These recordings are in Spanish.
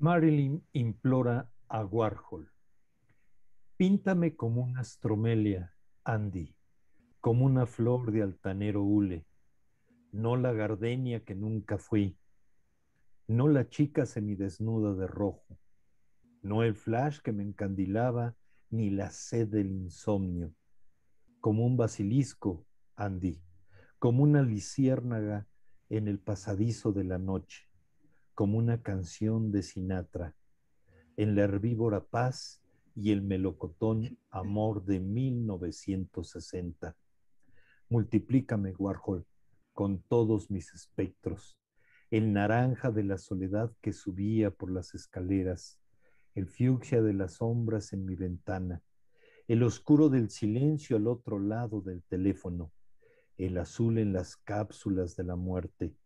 Marilyn implora a Warhol. Píntame como una astromelia, Andy, como una flor de altanero hule, no la gardenia que nunca fui, no la chica semidesnuda de rojo, no el flash que me encandilaba, ni la sed del insomnio, como un basilisco, Andy, como una lisiérnaga en el pasadizo de la noche como una canción de Sinatra, en la herbívora paz y el melocotón amor de 1960. Multiplícame, Warhol, con todos mis espectros, el naranja de la soledad que subía por las escaleras, el fucsia de las sombras en mi ventana, el oscuro del silencio al otro lado del teléfono, el azul en las cápsulas de la muerte,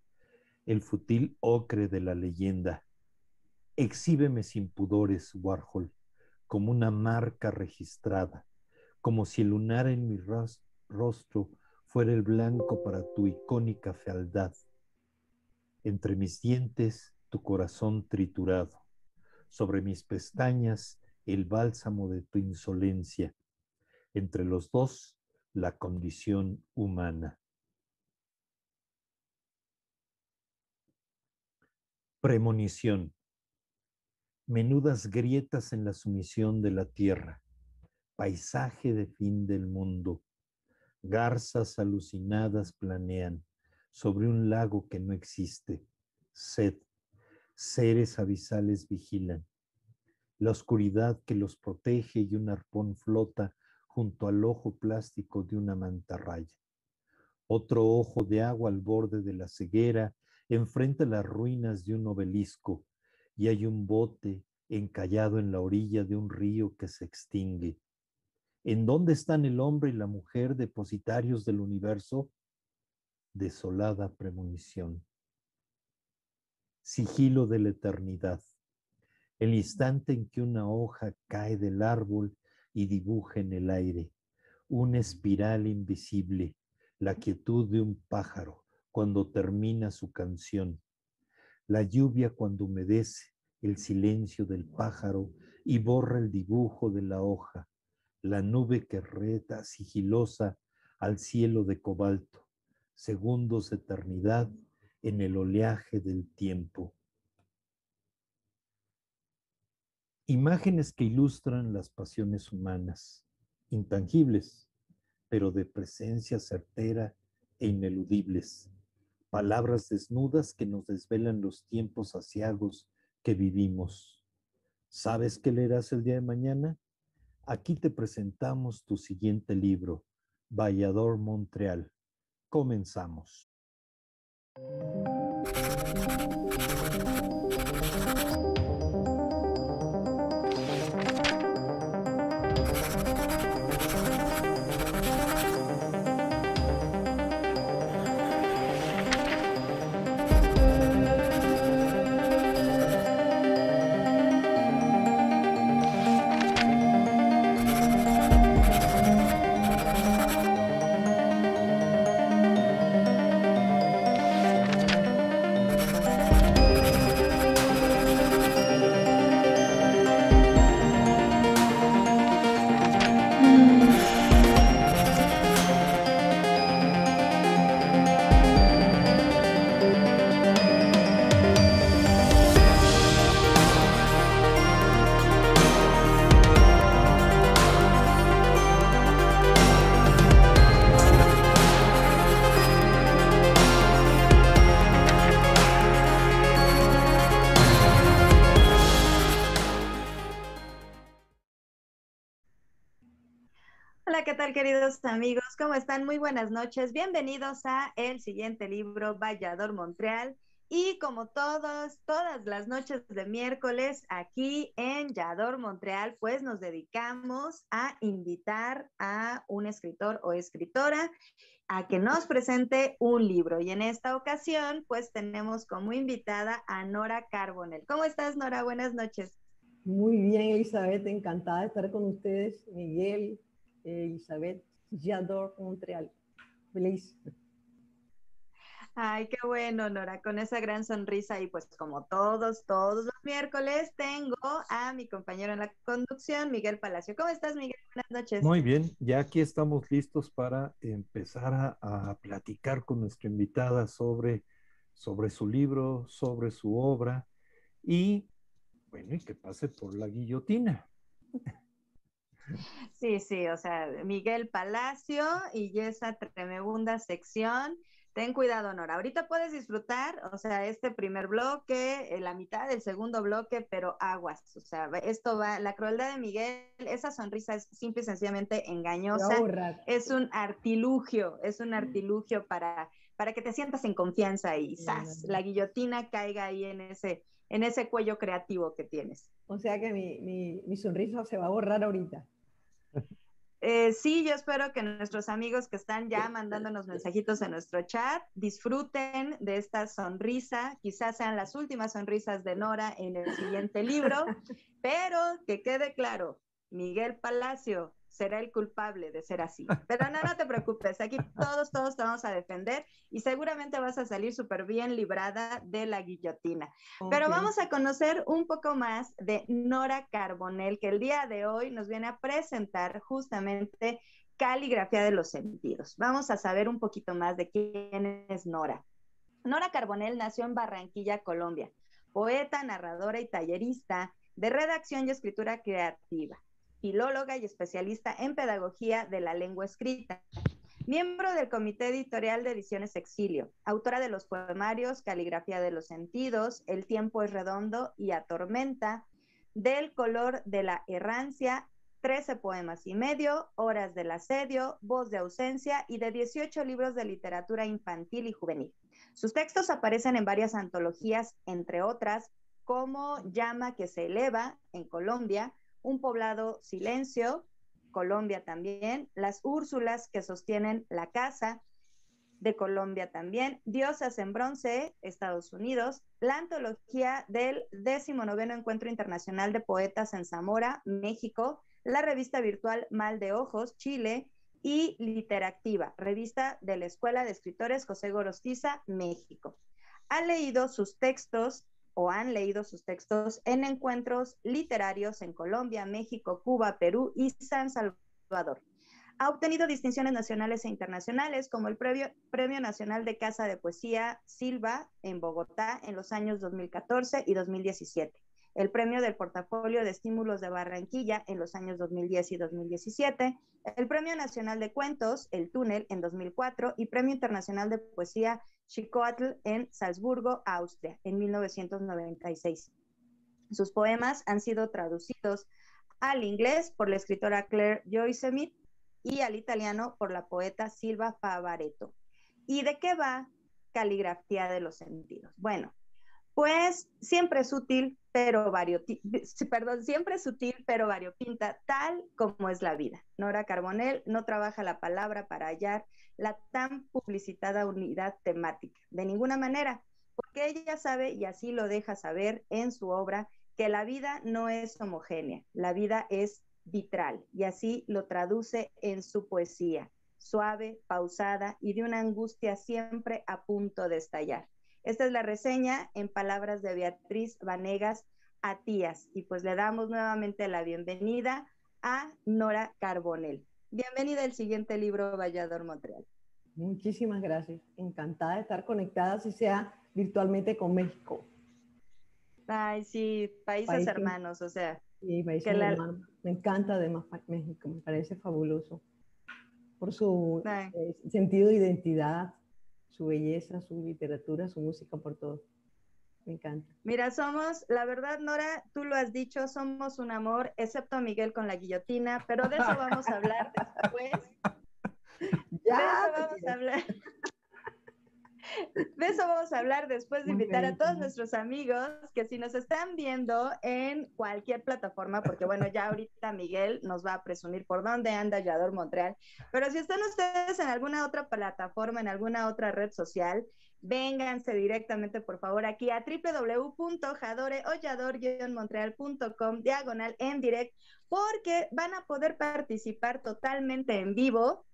el futil ocre de la leyenda. Exhíbeme sin pudores, Warhol, como una marca registrada, como si el lunar en mi rostro fuera el blanco para tu icónica fealdad. Entre mis dientes, tu corazón triturado, sobre mis pestañas, el bálsamo de tu insolencia, entre los dos, la condición humana. Premonición. Menudas grietas en la sumisión de la tierra. Paisaje de fin del mundo. Garzas alucinadas planean sobre un lago que no existe. Sed. Seres abisales vigilan. La oscuridad que los protege y un arpón flota junto al ojo plástico de una mantarraya. Otro ojo de agua al borde de la ceguera enfrenta las ruinas de un obelisco y hay un bote encallado en la orilla de un río que se extingue. ¿En dónde están el hombre y la mujer depositarios del universo? Desolada premonición. Sigilo de la eternidad. El instante en que una hoja cae del árbol y dibuja en el aire una espiral invisible, la quietud de un pájaro cuando termina su canción, la lluvia cuando humedece el silencio del pájaro y borra el dibujo de la hoja, la nube que reta sigilosa al cielo de cobalto, segundos eternidad en el oleaje del tiempo. Imágenes que ilustran las pasiones humanas, intangibles, pero de presencia certera e ineludibles palabras desnudas que nos desvelan los tiempos asiagos que vivimos. ¿Sabes qué leerás el día de mañana? Aquí te presentamos tu siguiente libro, Vallador Montreal. Comenzamos. Queridos amigos? ¿Cómo están? Muy buenas noches. Bienvenidos a el siguiente libro, Vallador Montreal. Y como todos, todas las noches de miércoles aquí en Yador, Montreal, pues nos dedicamos a invitar a un escritor o escritora a que nos presente un libro. Y en esta ocasión, pues tenemos como invitada a Nora Carbonell. ¿Cómo estás, Nora? Buenas noches. Muy bien, Elizabeth, encantada de estar con ustedes. Miguel, Elizabeth, Yador, Montreal. Feliz. Ay, qué bueno, Nora, con esa gran sonrisa y pues como todos, todos los miércoles tengo a mi compañero en la conducción, Miguel Palacio. ¿Cómo estás, Miguel? Buenas noches. Muy bien, ya aquí estamos listos para empezar a, platicar con nuestra invitada sobre, sobre su libro, sobre su obra y, bueno, y que pase por la guillotina. Sí, sí, o sea, Miguel Palacio y esa tremenda sección ten cuidado, Nora. Ahorita puedes disfrutar, o sea, este primer bloque, eh, la mitad del segundo bloque, pero aguas. O sea, esto va, la crueldad de Miguel, esa sonrisa es simple y sencillamente engañosa. Es un artilugio, es un artilugio para, para que te sientas en confianza y ¡zas! la guillotina caiga ahí en ese, en ese cuello creativo que tienes. O sea que mi, mi, mi sonrisa se va a borrar ahorita. Eh, sí, yo espero que nuestros amigos que están ya mandándonos mensajitos en nuestro chat disfruten de esta sonrisa, quizás sean las últimas sonrisas de Nora en el siguiente libro, pero que quede claro, Miguel Palacio será el culpable de ser así. Pero no, no te preocupes, aquí todos, todos te vamos a defender y seguramente vas a salir súper bien librada de la guillotina. Pero vamos a conocer un poco más de Nora Carbonell, que el día de hoy nos viene a presentar justamente Caligrafía de los Sentidos. Vamos a saber un poquito más de quién es Nora. Nora Carbonell nació en Barranquilla, Colombia, poeta, narradora y tallerista de redacción y escritura creativa filóloga y especialista en pedagogía de la lengua escrita. Miembro del Comité Editorial de Ediciones Exilio, autora de los poemarios Caligrafía de los Sentidos, El tiempo es redondo y Atormenta, Del color de la errancia, 13 poemas y medio, Horas del asedio, Voz de ausencia y de 18 libros de literatura infantil y juvenil. Sus textos aparecen en varias antologías, entre otras, como Llama que se eleva en Colombia, un poblado silencio, Colombia también, las Úrsulas que sostienen la casa de Colombia también, Diosas en bronce, Estados Unidos, la antología del 19 Encuentro Internacional de Poetas en Zamora, México, la revista virtual Mal de Ojos, Chile, y Literactiva, revista de la Escuela de Escritores José Gorostiza, México. Ha leído sus textos o han leído sus textos en encuentros literarios en Colombia, México, Cuba, Perú y San Salvador. Ha obtenido distinciones nacionales e internacionales como el Premio Nacional de Casa de Poesía Silva en Bogotá en los años 2014 y 2017 el Premio del Portafolio de Estímulos de Barranquilla en los años 2010 y 2017, el Premio Nacional de Cuentos, El Túnel, en 2004 y Premio Internacional de Poesía Chicoatl en Salzburgo, Austria, en 1996. Sus poemas han sido traducidos al inglés por la escritora Claire Joyce y al italiano por la poeta Silva Favaretto. ¿Y de qué va Caligrafía de los Sentidos? Bueno, pues siempre es útil, pero perdón, siempre sutil, pero variopinta, tal como es la vida. Nora Carbonell no trabaja la palabra para hallar la tan publicitada unidad temática, de ninguna manera, porque ella sabe, y así lo deja saber en su obra, que la vida no es homogénea, la vida es vitral, y así lo traduce en su poesía, suave, pausada y de una angustia siempre a punto de estallar. Esta es la reseña en palabras de Beatriz Vanegas Atías. Y pues le damos nuevamente la bienvenida a Nora Carbonell. Bienvenida al siguiente libro Vallador Montreal. Muchísimas gracias. Encantada de estar conectada, si sea virtualmente con México. Ay, sí, países hermanos, o sea. Sí, países hermanos. Me encanta además México, me parece fabuloso por su eh, sentido de identidad, su belleza, su literatura, su música, por todo. Me encanta. Mira, somos, la verdad, Nora, tú lo has dicho, somos un amor, excepto Miguel con la guillotina, pero de eso vamos a hablar después. Ya. De eso vamos a hablar. de eso vamos a hablar después de invitar a todos nuestros amigos que si nos están viendo en cualquier plataforma, porque bueno, ya ahorita Miguel nos va a presumir por dónde anda Yador Montreal, pero si están ustedes en alguna otra plataforma, en alguna otra red social, vénganse directamente, por favor, aquí a www.jadoreollador-montreal.com diagonal en direct, porque van a poder participar totalmente en vivo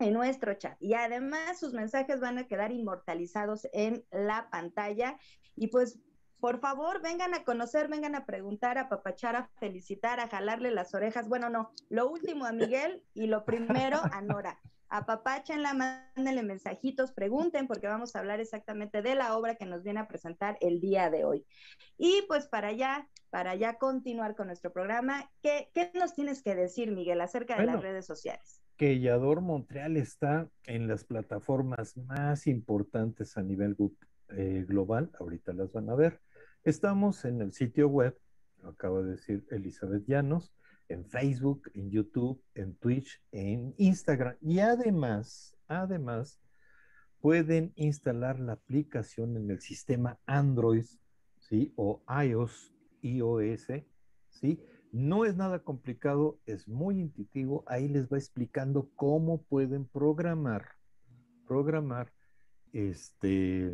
en nuestro chat. Y además sus mensajes van a quedar inmortalizados en la pantalla. Y pues, por favor, vengan a conocer, vengan a preguntar, a papachar, a felicitar, a jalarle las orejas. Bueno, no, lo último a Miguel y lo primero a Nora. Apapáchenla, mándenle mensajitos, pregunten, porque vamos a hablar exactamente de la obra que nos viene a presentar el día de hoy. Y pues para ya, para ya continuar con nuestro programa, ¿qué, qué nos tienes que decir, Miguel, acerca de las redes sociales? Que Yador Montreal está en las plataformas más importantes a nivel eh, global, ahorita las van a ver. Estamos en el sitio web, lo acaba de decir Elizabeth Llanos, en Facebook, en YouTube, en Twitch, en Instagram y además, además, pueden instalar la aplicación en el sistema Android, ¿sí? O iOS, iOS, ¿sí? No es nada complicado, es muy intuitivo. Ahí les va explicando cómo pueden programar, programar, este,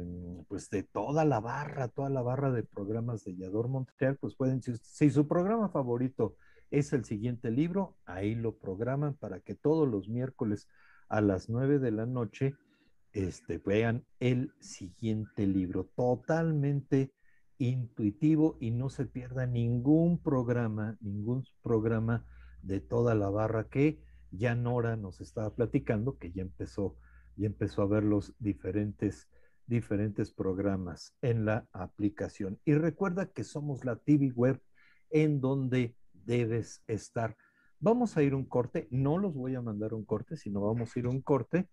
pues de toda la barra, toda la barra de programas de Yador Montreal, pues pueden, si, su programa favorito es el siguiente libro, ahí lo programan para que todos los miércoles a las nueve de la noche este, vean el siguiente libro, totalmente intuitivo y no se pierda ningún programa, ningún programa de toda la barra que ya Nora nos estaba platicando, que ya empezó, ya empezó a ver los diferentes, diferentes programas en la aplicación. Y recuerda que somos la TV web en donde debes estar. Vamos a ir un corte, no los voy a mandar un corte, sino vamos a ir un corte.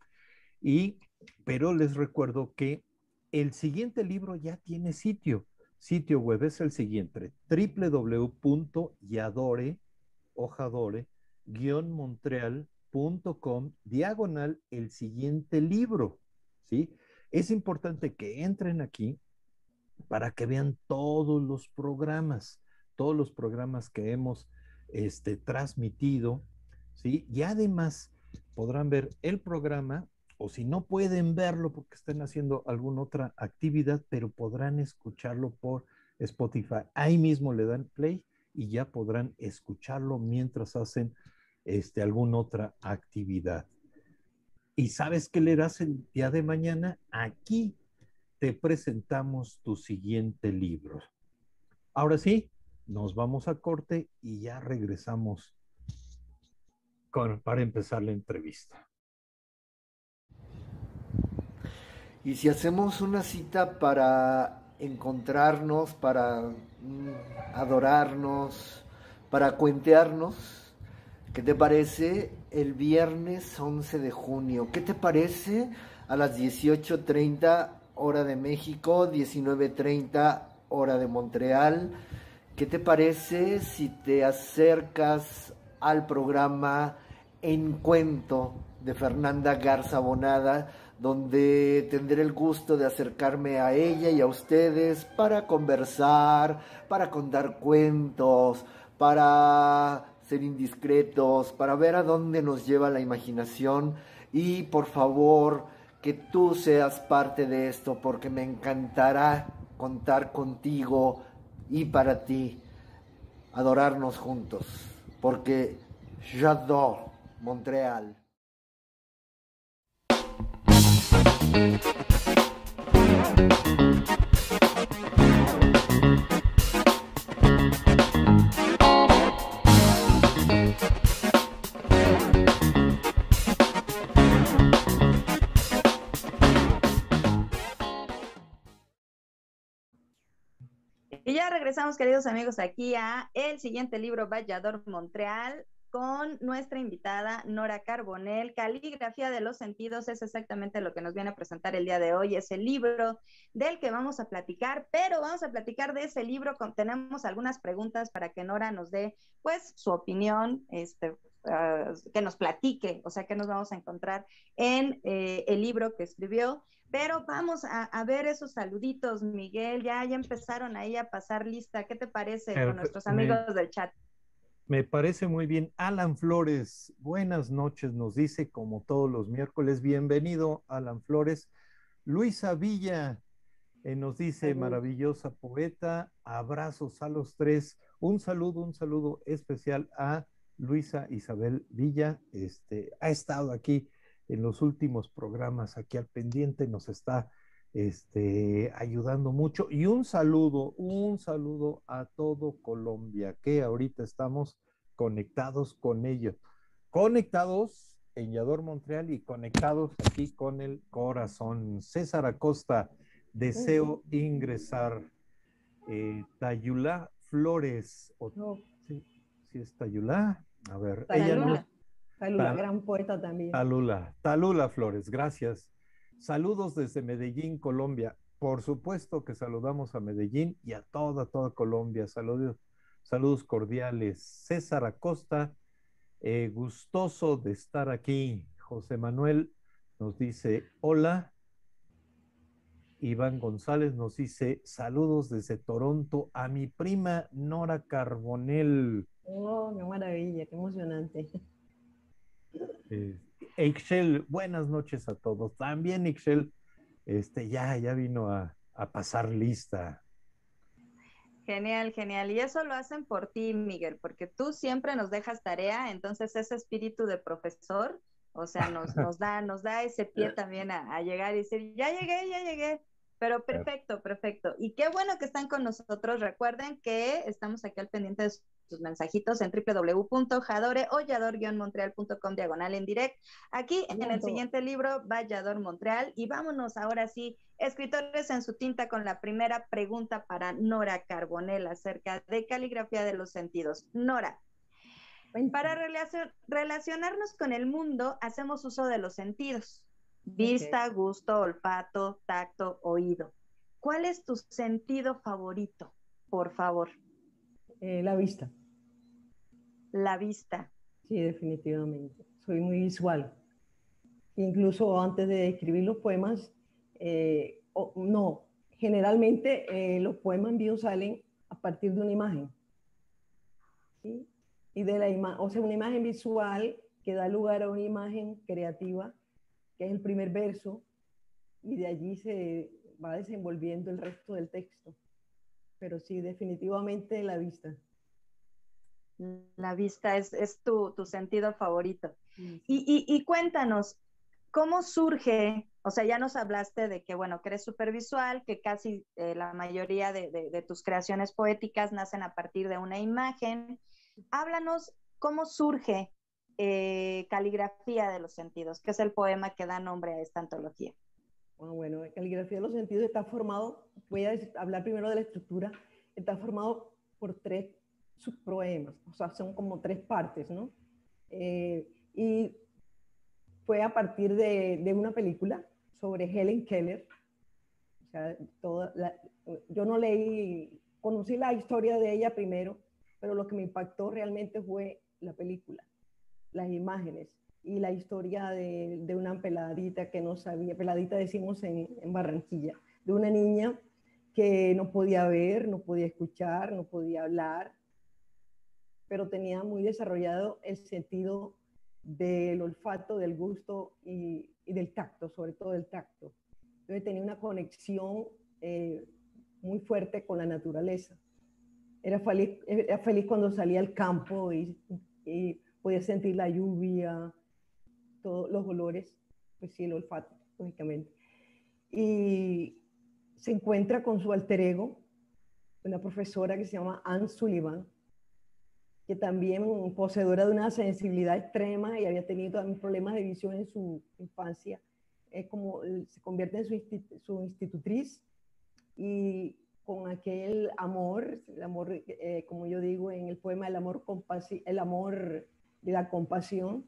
Y, pero les recuerdo que el siguiente libro ya tiene sitio sitio web es el siguiente, www.yadore-montreal.com diagonal el siguiente libro, ¿sí? Es importante que entren aquí para que vean todos los programas, todos los programas que hemos este, transmitido, ¿sí? Y además podrán ver el programa o si no pueden verlo porque están haciendo alguna otra actividad, pero podrán escucharlo por Spotify. Ahí mismo le dan play y ya podrán escucharlo mientras hacen este, alguna otra actividad. ¿Y sabes qué leerás el día de mañana? Aquí te presentamos tu siguiente libro. Ahora sí, nos vamos a corte y ya regresamos para empezar la entrevista. Y si hacemos una cita para encontrarnos, para mm, adorarnos, para cuentearnos, ¿qué te parece el viernes 11 de junio? ¿Qué te parece a las 18.30 hora de México, 19.30 hora de Montreal? ¿Qué te parece si te acercas al programa En Cuento de Fernanda Garza Bonada? Donde tendré el gusto de acercarme a ella y a ustedes para conversar, para contar cuentos, para ser indiscretos, para ver a dónde nos lleva la imaginación y por favor que tú seas parte de esto porque me encantará contar contigo y para ti, adorarnos juntos, porque j'adore Montreal. Regresamos, queridos amigos, aquí a el siguiente libro, Vallador Montreal, con nuestra invitada Nora Carbonel. Caligrafía de los sentidos es exactamente lo que nos viene a presentar el día de hoy. Es el libro del que vamos a platicar, pero vamos a platicar de ese libro. tenemos algunas preguntas para que Nora nos dé, pues, su opinión, este, ah, que nos platique, o sea, que nos vamos a encontrar en eh, el libro que escribió. Pero vamos a, ver esos saluditos, Miguel. Ya, ya empezaron ahí a pasar lista. ¿Qué te parece con nuestros amigos del chat? Me parece muy bien. Alan Flores, buenas noches, nos dice como todos los miércoles. Bienvenido, Alan Flores. Luisa Villa eh, nos dice, maravillosa poeta, abrazos a los tres. Un saludo, un saludo especial a Luisa Isabel Villa. Este, ha estado aquí en los últimos programas, aquí al pendiente, nos está este, ayudando mucho. Y un saludo, un saludo a todo Colombia, que ahorita estamos conectados con ellos. Conectados en Yador Montreal y conectados aquí con el corazón. César Acosta, deseo ingresar. Eh, Tayula Flores, ¿sí, ¿sí, es Tayula? A ver, ella Talula, gran poeta también. Talula, Talula Flores, gracias. Saludos desde Medellín, Colombia. Por supuesto que saludamos a Medellín y a toda, toda Colombia. Saludos, saludos cordiales. César Acosta, eh, gustoso de estar aquí. José Manuel nos dice hola. Iván González nos dice saludos desde Toronto a mi prima Nora Carbonel. Oh, qué maravilla, qué emocionante. Eh, Excel, buenas noches a todos. También Excel, este, ya, ya vino a, a pasar lista. Genial, genial. Y eso lo hacen por ti, Miguel, porque tú siempre nos dejas tarea, entonces ese espíritu de profesor, o sea, nos, nos da, nos da ese pie también a, a, llegar y decir, ya llegué, ya llegué. Pero perfecto, perfecto. Y qué bueno que están con nosotros. Recuerden que estamos aquí al pendiente de sus mensajitos en www.jadore o montrealcom diagonal en direct. Aquí en el siguiente libro, Vallador Montreal. Y vámonos ahora sí, escritores en su tinta con la primera pregunta para Nora Carbonell acerca de caligrafía de los sentidos. Nora, para relacionarnos con el mundo, hacemos uso de los sentidos. Vista, gusto, olfato, tacto, oído. ¿Cuál es tu sentido favorito? Por favor. Eh, la vista. La vista. Sí, definitivamente. Soy muy visual. Incluso antes de escribir los poemas, eh, no, generalmente eh, los poemas míos salen a partir de una imagen. ¿sí? Y de la imagen, o sea, una imagen visual que da lugar a una imagen creativa que es el primer verso, y de allí se va desenvolviendo el resto del texto. Pero sí, definitivamente la vista. La vista es, es tu, tu, sentido favorito. Y, y, cuéntanos, ¿cómo surge? O sea, ya nos hablaste de que, bueno, que eres supervisual, que casi eh, la mayoría de, de, de, tus creaciones poéticas nacen a partir de una imagen. Háblanos cómo surge eh, Caligrafía de los Sentidos, que es el poema que da nombre a esta antología. Bueno, bueno, Caligrafía de los Sentidos está formado, voy a hablar primero de la estructura, está formado por tres subpoemas, o sea, son como tres partes, ¿no? Eh, y fue a partir de, de, una película sobre Helen Keller. Yo no leí, conocí la historia de ella primero, pero lo que me impactó realmente fue la película las imágenes y la historia de, de, una peladita que no sabía, peladita decimos en, en, Barranquilla, de una niña que no podía ver, no podía escuchar, no podía hablar, pero tenía muy desarrollado el sentido del olfato, del gusto y, del tacto, sobre todo del tacto. Entonces tenía una conexión eh, muy fuerte con la naturaleza. Era feliz, era feliz cuando salía al campo y, y podía sentir la lluvia, todos los olores, pues sí, el olfato, lógicamente. Y se encuentra con su alter ego, una profesora que se llama Anne Sullivan, que también poseedora de una sensibilidad extrema y había tenido problemas de visión en su infancia, es como se convierte en su, su institutriz y con aquel amor, el amor, eh, como yo digo en el poema, el amor, el amor de la compasión,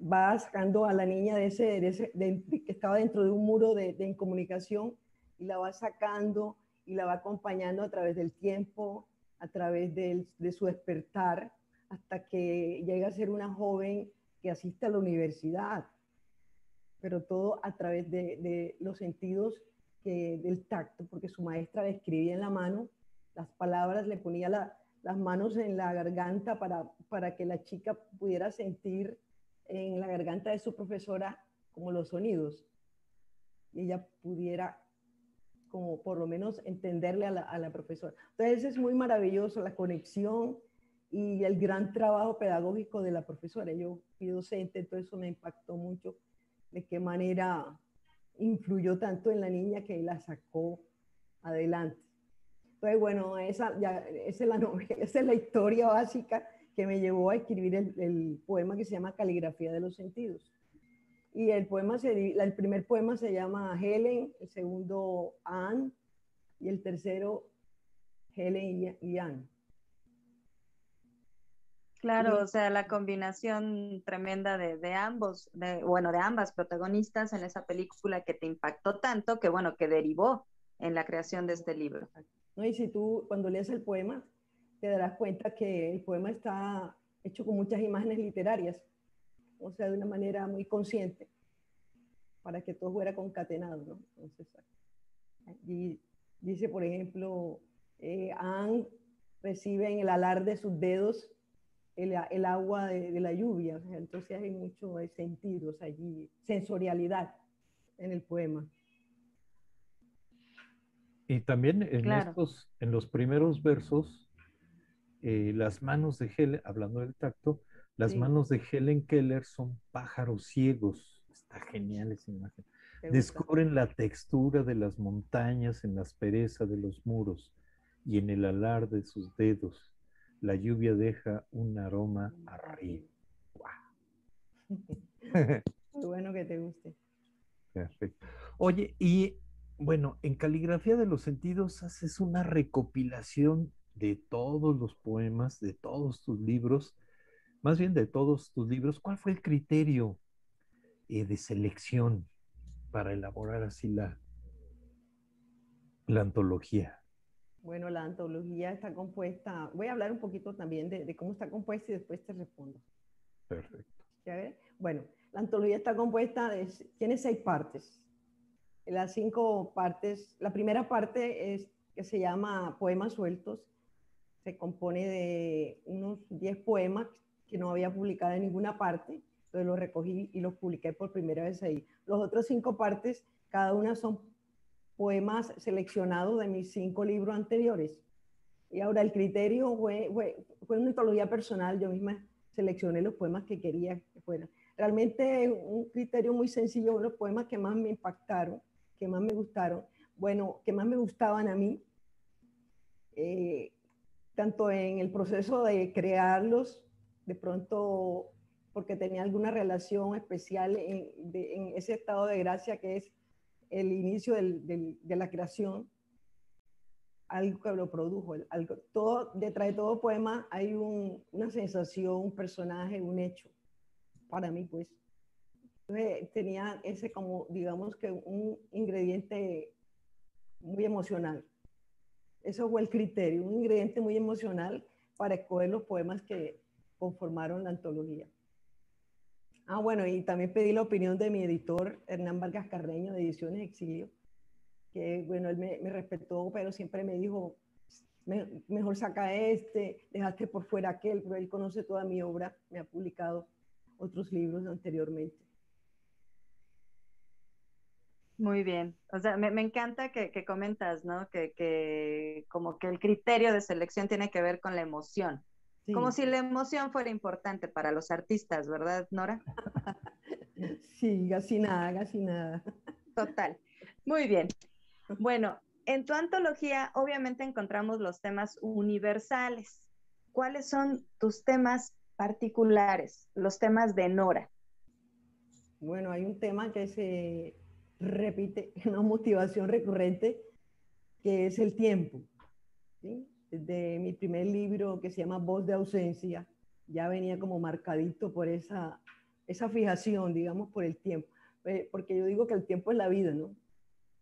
va sacando a la niña de ese, de ese que estaba dentro de un muro de, de, incomunicación y la va sacando y la va acompañando a través del tiempo, a través de, de su despertar, hasta que llega a ser una joven que asiste a la universidad, pero todo a través de, los sentidos del tacto, porque su maestra le escribía en la mano las palabras, le ponía las manos en la garganta para, para que la chica pudiera sentir en la garganta de su profesora como los sonidos. Y ella pudiera como por lo menos entenderle a la, profesora. Entonces es muy maravilloso la conexión y el gran trabajo pedagógico de la profesora. Yo fui docente, entonces eso me impactó mucho de qué manera influyó tanto en la niña que la sacó adelante. Entonces, bueno, esa, es, la es la historia básica que me llevó a escribir el poema que se llama Caligrafía de los Sentidos. Y el, poema se, el primer poema se llama Helen, el segundo Anne y el tercero Helen y Anne. Claro, o sea, la combinación tremenda de, de ambos, de, bueno, de ambas protagonistas en esa película que te impactó tanto, que bueno, que derivó en la creación de este libro. No, y si tú cuando lees el poema, te darás cuenta que el poema está hecho con muchas imágenes literarias o sea, de una manera muy consciente, para que todo fuera concatenado, ¿no? Entonces, y dice, por ejemplo, eh, Anne recibe en el alar de sus dedos el, el agua de, la lluvia, entonces hay mucho sentidos allí, sensorialidad en el poema. Y también en, estos, en los primeros versos, eh, las manos de Helen, hablando del tacto, las manos de Helen Keller son pájaros ciegos. Está genial esa imagen. Descubren la textura de las montañas en la aspereza de los muros y en el alar de sus dedos. La lluvia deja un aroma arriba. Muy bueno que te guste. Perfecto. Oye, y bueno, en Caligrafía de los Sentidos haces una recopilación de todos los poemas, de todos tus libros, más bien de todos tus libros, ¿cuál fue el criterio eh, de selección para elaborar así la, la antología? Bueno, la antología está compuesta, voy a hablar un poquito también de, cómo está compuesta y después te respondo. Perfecto. Bueno, la antología está compuesta, de, tiene seis partes. Las cinco partes, la primera parte es que se llama Poemas Sueltos, se compone de unos diez poemas que no había publicado en ninguna parte, entonces los recogí y los publiqué por primera vez ahí. Los otros cinco partes, cada una son poemas seleccionados de mis cinco libros anteriores. Y ahora el criterio fue, fue, una antología personal, yo misma seleccioné los poemas que quería que fueran. Realmente un criterio muy sencillo, los poemas que más me impactaron, que más me gustaron, bueno, que más me gustaban a mí, eh, tanto en el proceso de crearlos de pronto porque tenía alguna relación especial en, ese estado de gracia que es el inicio de la creación, algo que lo produjo. Todo, detrás de todo poema hay una sensación, un personaje, un hecho, para mí pues. Entonces, tenía ese como, digamos que un ingrediente muy emocional. Eso fue el criterio, un ingrediente muy emocional para escoger los poemas que, conformaron la antología. Ah, bueno, y también pedí la opinión de mi editor, Hernán Vargas Carreño, de Ediciones Exilio, que, bueno, él me, respetó, pero siempre me dijo, mejor saca este, dejaste por fuera aquel, pero él conoce toda mi obra, me ha publicado otros libros anteriormente. Muy bien. O sea, me, encanta que, comentas, ¿no? Que, que, como que el criterio de selección tiene que ver con la emoción. Como si la emoción fuera importante para los artistas, ¿verdad, Nora? Sí, casi nada, casi nada. Total. Muy bien. Bueno, en tu antología obviamente encontramos los temas universales. ¿Cuáles son tus temas particulares, los temas de Nora? Bueno, hay un tema que se repite, una motivación recurrente, que es el tiempo. ¿sí? De mi primer libro que se llama Voz de ausencia, ya venía como marcadito por esa, esa fijación, digamos, por el tiempo. Eh, porque yo digo que el tiempo es la vida, ¿no?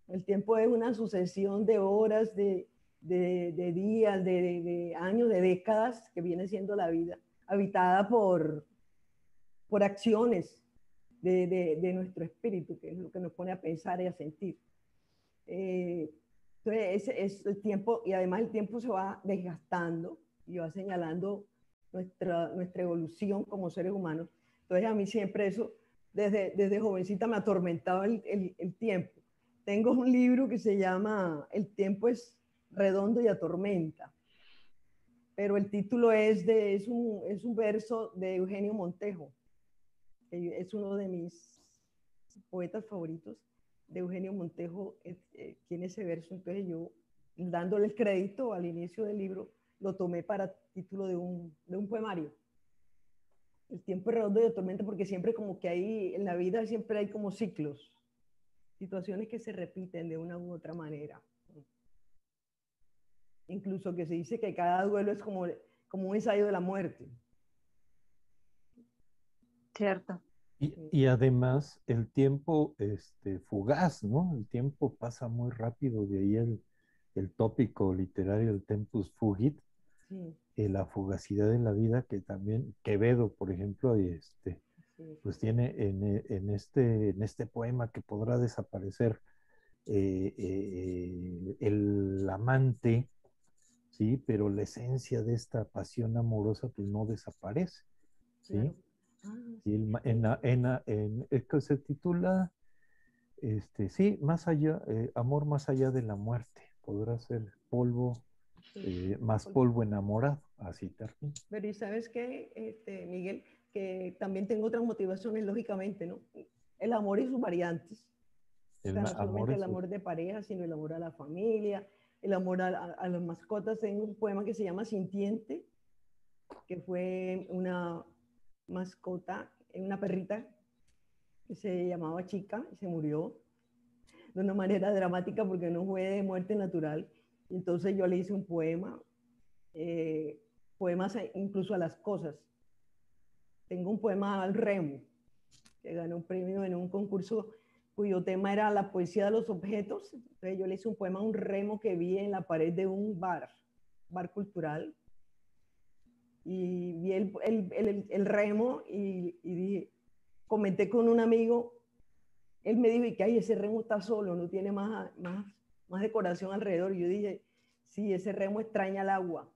El tiempo es una sucesión de horas, de, de, días, de, de, años, de décadas que viene siendo la vida. habitada por, por acciones de, nuestro espíritu, que es lo que nos pone a pensar y a sentir. Eh, entonces, es, el tiempo, y además el tiempo se va desgastando y va señalando nuestra, nuestra evolución como seres humanos. Entonces, a mí siempre eso, desde, desde jovencita, me atormentaba el, el, tiempo. Tengo un libro que se llama El tiempo es redondo y atormenta pero el título es, de, es, un, es un verso de Eugenio Montejo. Es uno de mis poetas favoritos de Eugenio Montejo, eh, tiene ese verso. Entonces yo, dándole el crédito al inicio del libro, lo tomé para título de un, de un poemario. El tiempo redondo de tormenta porque siempre como que hay, en la vida siempre hay como ciclos, situaciones que se repiten de una u otra manera incluso que se dice que cada duelo es como, como un ensayo de la muerte. Cierto. Y, además el tiempo este, fugaz, ¿no? El tiempo pasa muy rápido, de ahí el, el tópico literario del tempus fugit, sí. Eh, la fugacidad de la vida que también Quevedo, por ejemplo, este, pues tiene en, en, este, en este poema que podrá desaparecer eh, eh, el amante, ¿sí? Pero la esencia de esta pasión amorosa pues no desaparece, ¿sí? Ah, en, en, que se titula, este, sí, más allá, eh, amor más allá de la muerte, podrá ser polvo, eh, más polvo enamorado, así termina. Pero y sabes qué, este, Miguel, que también tengo otras motivaciones, lógicamente, ¿no? El amor y sus variantes. El, no solamente el amor de pareja, sino el amor a la familia, el amor a, las mascotas. Tengo un poema que se llama Sintiente, que fue una mascota, una perrita que se llamaba Chica y se murió de una manera dramática porque no fue de muerte natural. Entonces yo le hice un poema, eh, poemas incluso a las cosas. Tengo un poema al remo, que ganó un premio en un concurso cuyo tema era la poesía de los objetos. Entonces yo le hice un poema a un remo que vi en la pared de un bar, bar cultural. Y vi el, el, el, remo y, y, dije, comenté con un amigo, él me dijo, y que ese remo está solo, no tiene más, más, más decoración alrededor. Y yo dije, sí, ese remo extraña el agua.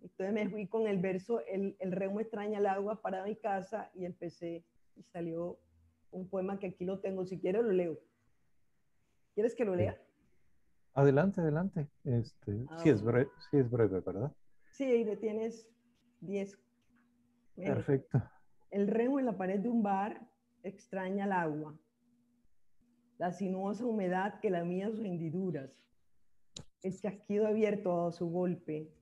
Entonces me fui con el verso, el, el remo extraña el agua para mi casa y empecé y salió un poema que aquí lo tengo. Si quieres, lo leo. ¿Quieres que lo lea? Adelante, adelante. Este, ah, sí, es breve, sí es breve, ¿verdad? Sí, ahí tienes 10. Perfecto. El remo en la pared de un bar extraña el agua, la sinuosa humedad que lamía sus hendiduras, el chasquido abierto a su golpe,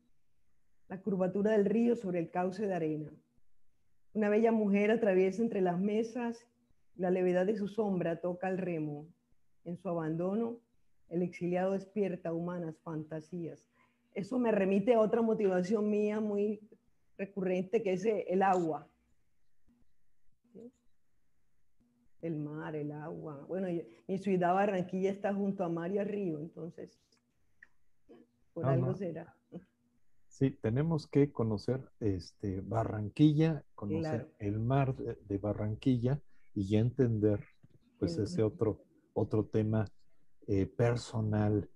la curvatura del río sobre el cauce de arena. Una bella mujer atraviesa entre las mesas la levedad de su sombra toca el remo. En su abandono, el exiliado despierta humanas fantasías. Eso me remite a otra motivación mía muy recurrente, que es el agua. El mar, el agua. Bueno, mi ciudad Barranquilla está junto a mar y a río, entonces, por algo será. Sí, tenemos que conocer este, Barranquilla, conocer el mar de Barranquilla y ya entender pues ese otro, otro tema eh, personal.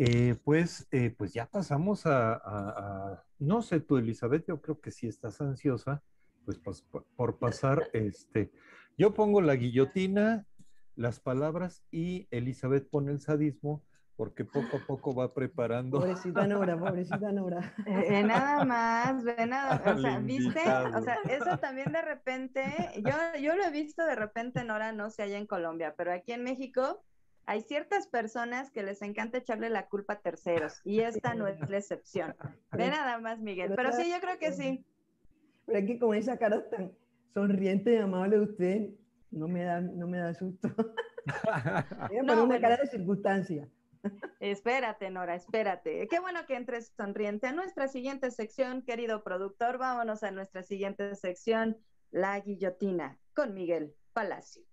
Eh, pues, eh, pues ya pasamos a, no sé tú, Elizabeth, yo creo que si estás ansiosa, pues, pues por pasar, este, yo pongo la guillotina, las palabras y Elizabeth pone el sadismo porque poco a poco va preparando. Pobrecita Nora, pobrecita Nora. Eh, nada más, ve nada, o sea, viste, o sea, eso también de repente, yo, yo lo he visto de repente, Nora, no sé allá en Colombia, pero aquí en México hay ciertas personas que les encanta echarle la culpa a terceros y esta no es la excepción. Ve nada más, Miguel, pero sí, yo creo que sí. Pero aquí con esa cara tan sonriente y amable de usted, no me da, no me da susto. no, una cara de circunstancia. Espérate, Nora, espérate. Qué bueno que entres sonriente a nuestra siguiente sección, querido productor. Vámonos a nuestra siguiente sección, La Guillotina, con Miguel Palacio.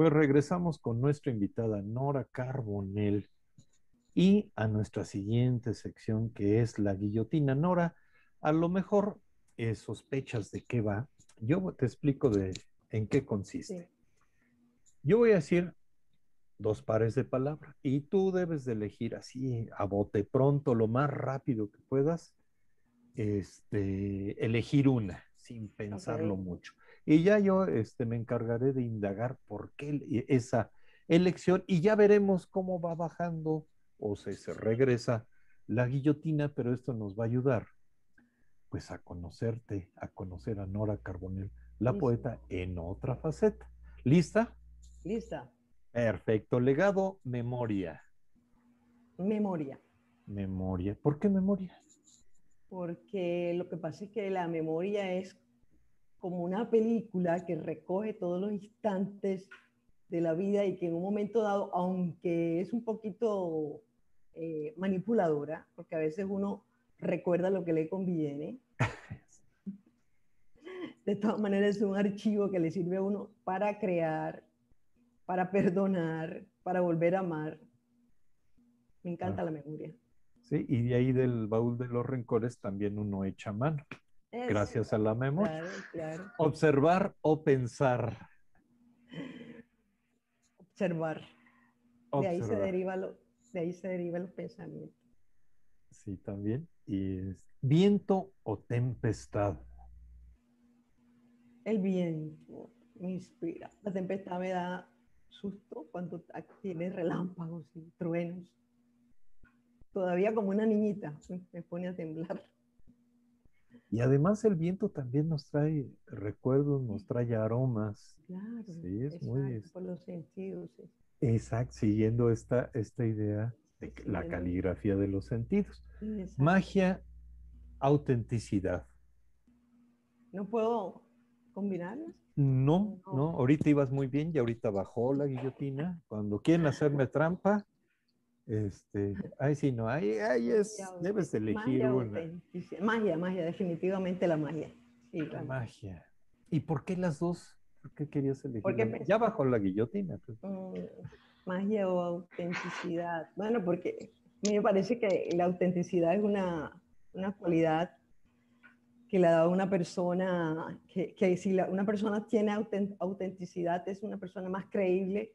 Pues regresamos con nuestra invitada Nora Carbonell y a nuestra siguiente sección que es la guillotina. Nora, a lo mejor eh, sospechas de qué va. Yo te explico de en qué consiste. Yo voy a decir dos pares de palabras y tú debes de elegir así a bote pronto, lo más rápido que puedas, este, elegir una sin pensarlo mucho. Y ya yo este, me encargaré de indagar por qué esa elección y ya veremos cómo va bajando o se, se regresa la guillotina, pero esto nos va a ayudar pues a conocerte, a conocer a Nora Carbonell, la poeta, en otra faceta. ¿Lista? Lista. Perfecto. Legado, memoria. Memoria. Memoria. ¿Por qué memoria? Porque lo que pasa es que la memoria es como una película que recoge todos los instantes de la vida y que en un momento dado, aunque es un poquito eh, manipuladora, porque a veces uno recuerda lo que le conviene. De todas maneras es un archivo que le sirve a uno para crear, para perdonar, para volver a amar. Me encanta ah. la memoria. Sí, y de ahí del baúl de los rencores también uno echa mano. gracias a la memoria. Observar o pensar. Observar. De ahí se deriva lo, de ahí se derivan los pensamientos. Sí, también. Y es viento o tempestad. El viento me inspira. La tempestad me da susto cuando tiene relámpagos y truenos. Todavía como una niñita me pone a temblar. Y además el viento también nos trae recuerdos, nos trae aromas. Claro, sí, es muy... por los sentidos. Exacto, siguiendo esta, esta idea de la caligrafía de los sentidos. Magia, autenticidad. ¿No puedo combinarlas? No, no, ahorita ibas muy bien y ahorita bajó la guillotina. Cuando quieren hacerme trampa, este, ay, sí, no, ahí, ahí es, debes elegir una. Magia, magia, definitivamente la magia. la magia. ¿Y por qué las dos? ¿Por qué querías elegir? ya bajó la guillotina. Pues. Mm, magia o autenticidad. Bueno, porque me parece que la autenticidad es una, una cualidad que le ha dado una persona, que, que si una persona tiene autenticidad es una persona más creíble,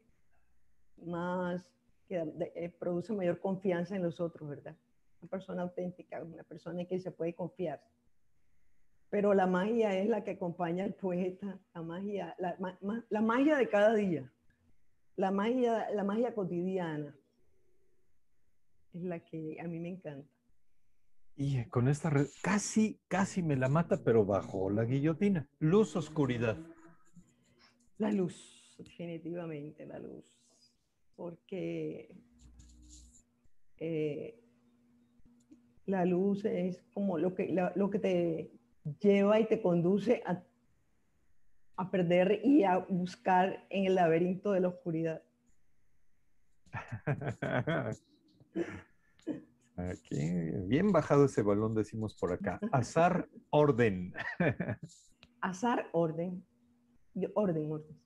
más que eh, produce mayor confianza en los otros, ¿verdad? Una persona auténtica, una persona en que se puede confiar. Pero la magia es la que acompaña al poeta, la magia, la, la magia de cada día, la magia, la magia cotidiana es la que a mí me encanta. Y con esta red, casi, casi me la mata, pero bajo la guillotina. Luz, oscuridad. La luz, definitivamente la luz. Porque eh, la luz es como lo que, lo que te lleva y te conduce a, a perder y a buscar en el laberinto de la oscuridad. Aquí, bien bajado ese balón, decimos por acá. Azar, orden. Azar, orden. Orden, orden.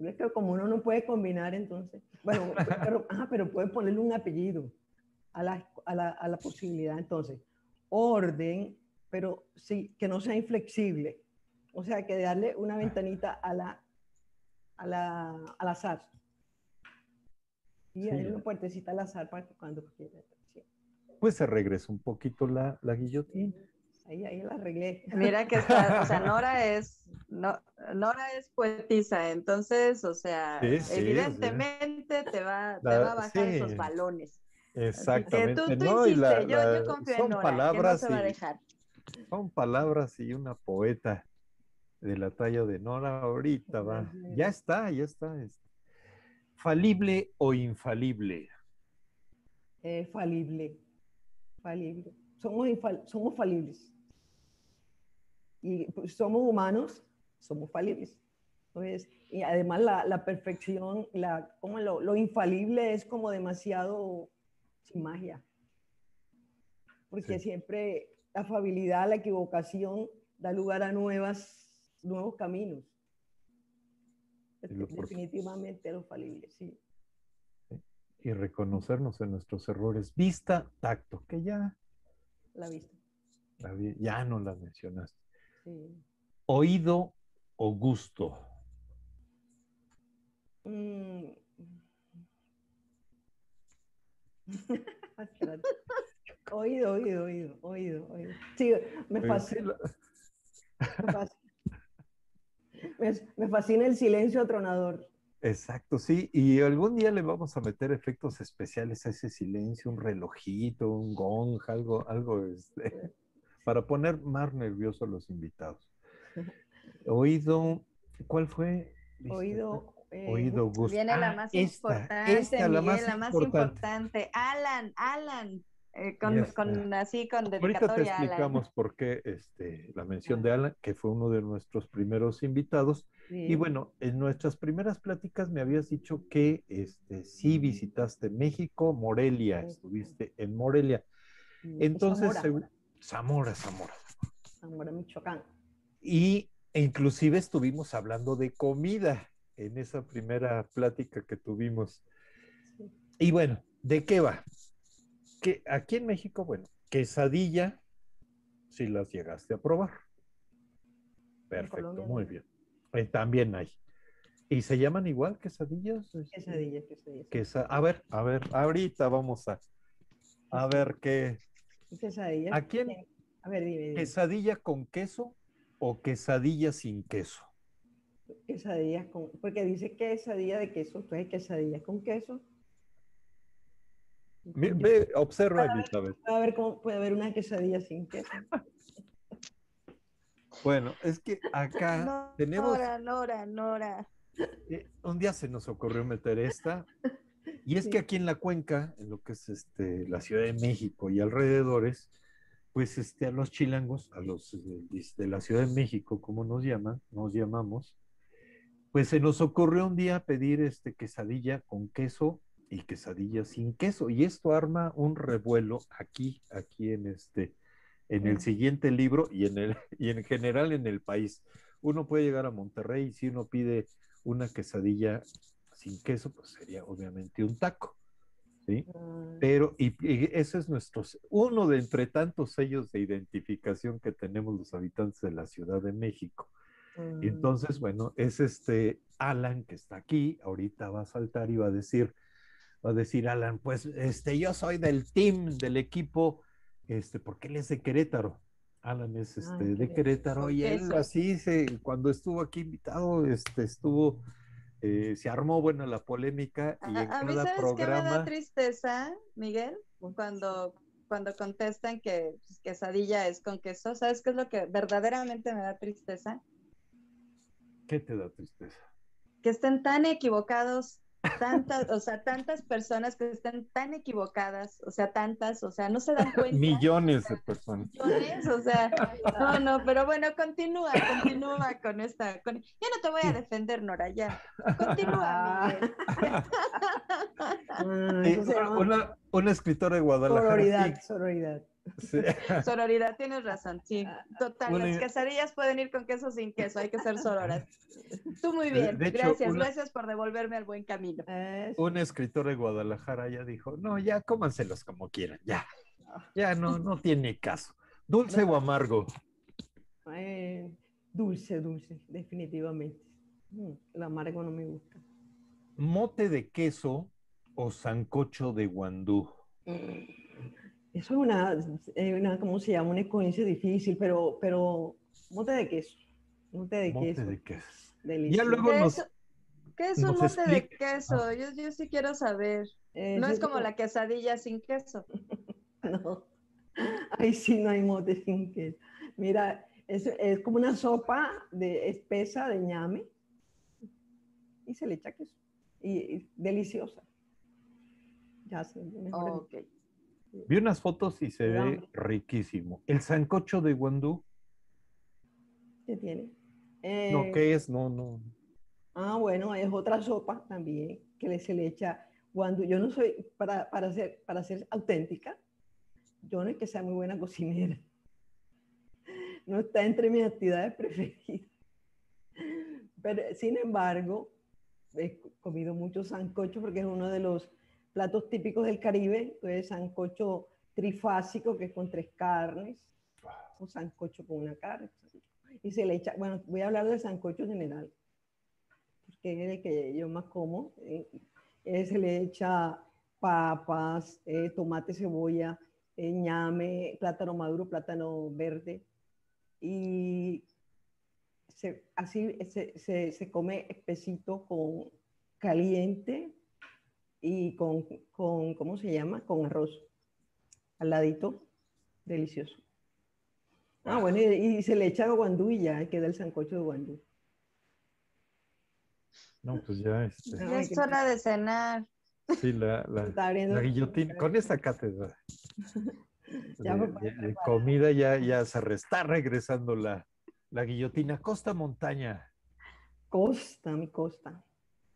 Es que como uno no puede combinar, entonces. Bueno, pero, pero puede ponerle un apellido a la, a, la, a la, posibilidad. Entonces, orden, pero sí, que no sea inflexible. O sea, que darle una ventanita a la, a la, al azar. Y hay una puertecita al azar para cuando quiera. Pues se regresa un poquito la, la guillotina. Ahí, ahí la arreglé. Mira que está, o sea, Nora es, no, Nora es poetisa, entonces, o sea, evidentemente te va, te va a bajar esos balones. Exactamente. tú, tú no, yo, yo, confío en Nora, palabras que no se va a dejar. son palabras y una poeta de la talla de Nora ahorita va. Ya está, ya está. Este. ¿Falible o infalible? Eh, falible. Falible. Somos, somos falibles. Y pues, somos humanos, somos falibles. Entonces, y además la, la perfección, la, como lo, lo, infalible es como demasiado sin magia. Porque siempre la fabilidad, la equivocación da lugar a nuevas, nuevos caminos Definitivamente lo falible, sí. Y reconocernos en nuestros errores. Vista, tacto, que ya. La vista. ya no la mencionaste. Oído o gusto. Mm. oído, oído, oído, oído, oído. Sí, me fascina. Me, fascina el silencio atronador. Exacto, sí, y algún día le vamos a meter efectos especiales a ese silencio, un relojito, un gong, algo, algo este, para poner más nerviosos a los invitados. Oído, ¿cuál fue? Oído. Eh, oído, gusto. Viene la ah, más importante, la más, la más importante. Alan, Alan. Eh, con, así, con dedicatoria Ahorita te explicamos por qué este, la mención de Alan, que fue uno de nuestros primeros invitados. Y bueno, en nuestras primeras pláticas me habías dicho que este, sí visitaste México, Morelia, estuviste en Morelia. Entonces, Zamora, Zamora. Zamora, Michoacán. Y inclusive estuvimos hablando de comida en esa primera plática que tuvimos. Y bueno, ¿de qué va? Que aquí en México, bueno, quesadilla, si las llegaste a probar. Perfecto, muy bien. Eh, también hay. ¿Y se llaman igual quesadillas? Quesadillas, quesadillas. a ver, a ver, ahorita vamos a, a ver qué. Quesadillas. ¿A quién? A ver, dime, ¿Quesadilla con queso o quesadilla sin queso? Quesadillas con, porque dice quesadilla de queso, entonces quesadillas con queso Ve, observa, Elizabeth. A ver cómo puede haber una quesadilla sin queso. Bueno, es que acá tenemos. Nora, Nora, Nora. Eh, un día se nos ocurrió meter esta. Y es que aquí en la cuenca, en lo que es este, la Ciudad de México y alrededores, pues este, a los chilangos, a los de, de la Ciudad de México, como nos llaman, nos llamamos, pues se nos ocurrió un día pedir este quesadilla con queso y quesadillas sin queso. Y esto arma un revuelo aquí, aquí en este, en el siguiente libro y en el, y en general en el país. Uno puede llegar a Monterrey y si uno pide una quesadilla sin queso, pues sería obviamente un taco. ¿sí? Ah. Pero, y, ese es nuestro, uno de entre tantos sellos de identificación que tenemos los habitantes de la Ciudad de México. Y mm. entonces, bueno, es este Alan que está aquí, ahorita va a saltar y va a decir, va a decir Alan, pues este, yo soy del team, del equipo, este, porque él es de Querétaro. Alan es este, de Querétaro y él así se, cuando estuvo aquí invitado, este, estuvo, eh, se armó buena la polémica y en a, mí sabes programa... me da tristeza, Miguel, cuando, cuando contestan que pues, quesadilla es con queso, ¿sabes qué es lo que verdaderamente me da tristeza? ¿Qué te da tristeza? Que estén tan equivocados tantas, o sea, tantas personas que están tan equivocadas, o sea, tantas, o sea, no se dan cuenta. Millones de personas. Millones, o sea, no, no, pero bueno, continúa, continúa con esta. Con... Ya no te voy a defender, Nora, ya. Continúa. una, una, escritora de Guadalajara. Sororidad, sororidad. Sororidad, tienes razón, sí. Total, las quesadillas pueden ir con queso sin queso, hay que ser sororas. Tú muy bien, gracias, gracias por devolverme al buen camino. Un escritor de Guadalajara ya dijo, no, ya cómanselos como quieran, ya, ya no, no tiene caso. ¿Dulce o amargo? dulce, dulce, definitivamente. Mm, el amargo no me gusta. ¿Mote de queso o sancocho de guandú? Mm. Eso es una, una, ¿cómo se llama? Una experiencia difícil, pero, pero mote de queso. Mote de mote queso. de queso. Ya luego ¿Qué, es, ¿Qué es un mote de queso? Ah. Yo, yo, sí quiero saber. Eh, no es como la quesadilla sin queso. no. Ahí sí no hay mote sin queso. Mira, es, es como una sopa de espesa de ñame y se le echa queso. Y, deliciosa. Ya sé. Mejor Vi unas fotos y se ve riquísimo. ¿El sancocho de guandú? ¿Qué tiene? no, ¿qué eh, es? No, no. Ah, bueno, es otra sopa también que le, se le echa guandú. Yo no soy, para, para, ser, para ser auténtica, yo no es que sea muy buena cocinera. No está entre mis actividades preferidas. Pero, sin embargo, he comido mucho sancocho porque es uno de los platos típicos del Caribe, es sancocho trifásico, que es con tres carnes, o sancocho con una carne. Y se le echa, bueno, voy a hablar del sancocho general, porque es el que yo más como. Eh, eh, se le echa papas, eh, tomate, cebolla, ñame, plátano maduro, plátano verde. Y así se, se, come espesito con caliente y con, con, ¿cómo se llama? Con arroz al ladito, delicioso. Ah, bueno, y, se le echa guandú y ya queda el sancocho de guandú. No, pues ya. Este... es hora de cenar. Sí, la, la, guillotina, con esta cátedra de, comida ya, ya se está regresando la, la guillotina. Costa Montaña. Costa, mi costa.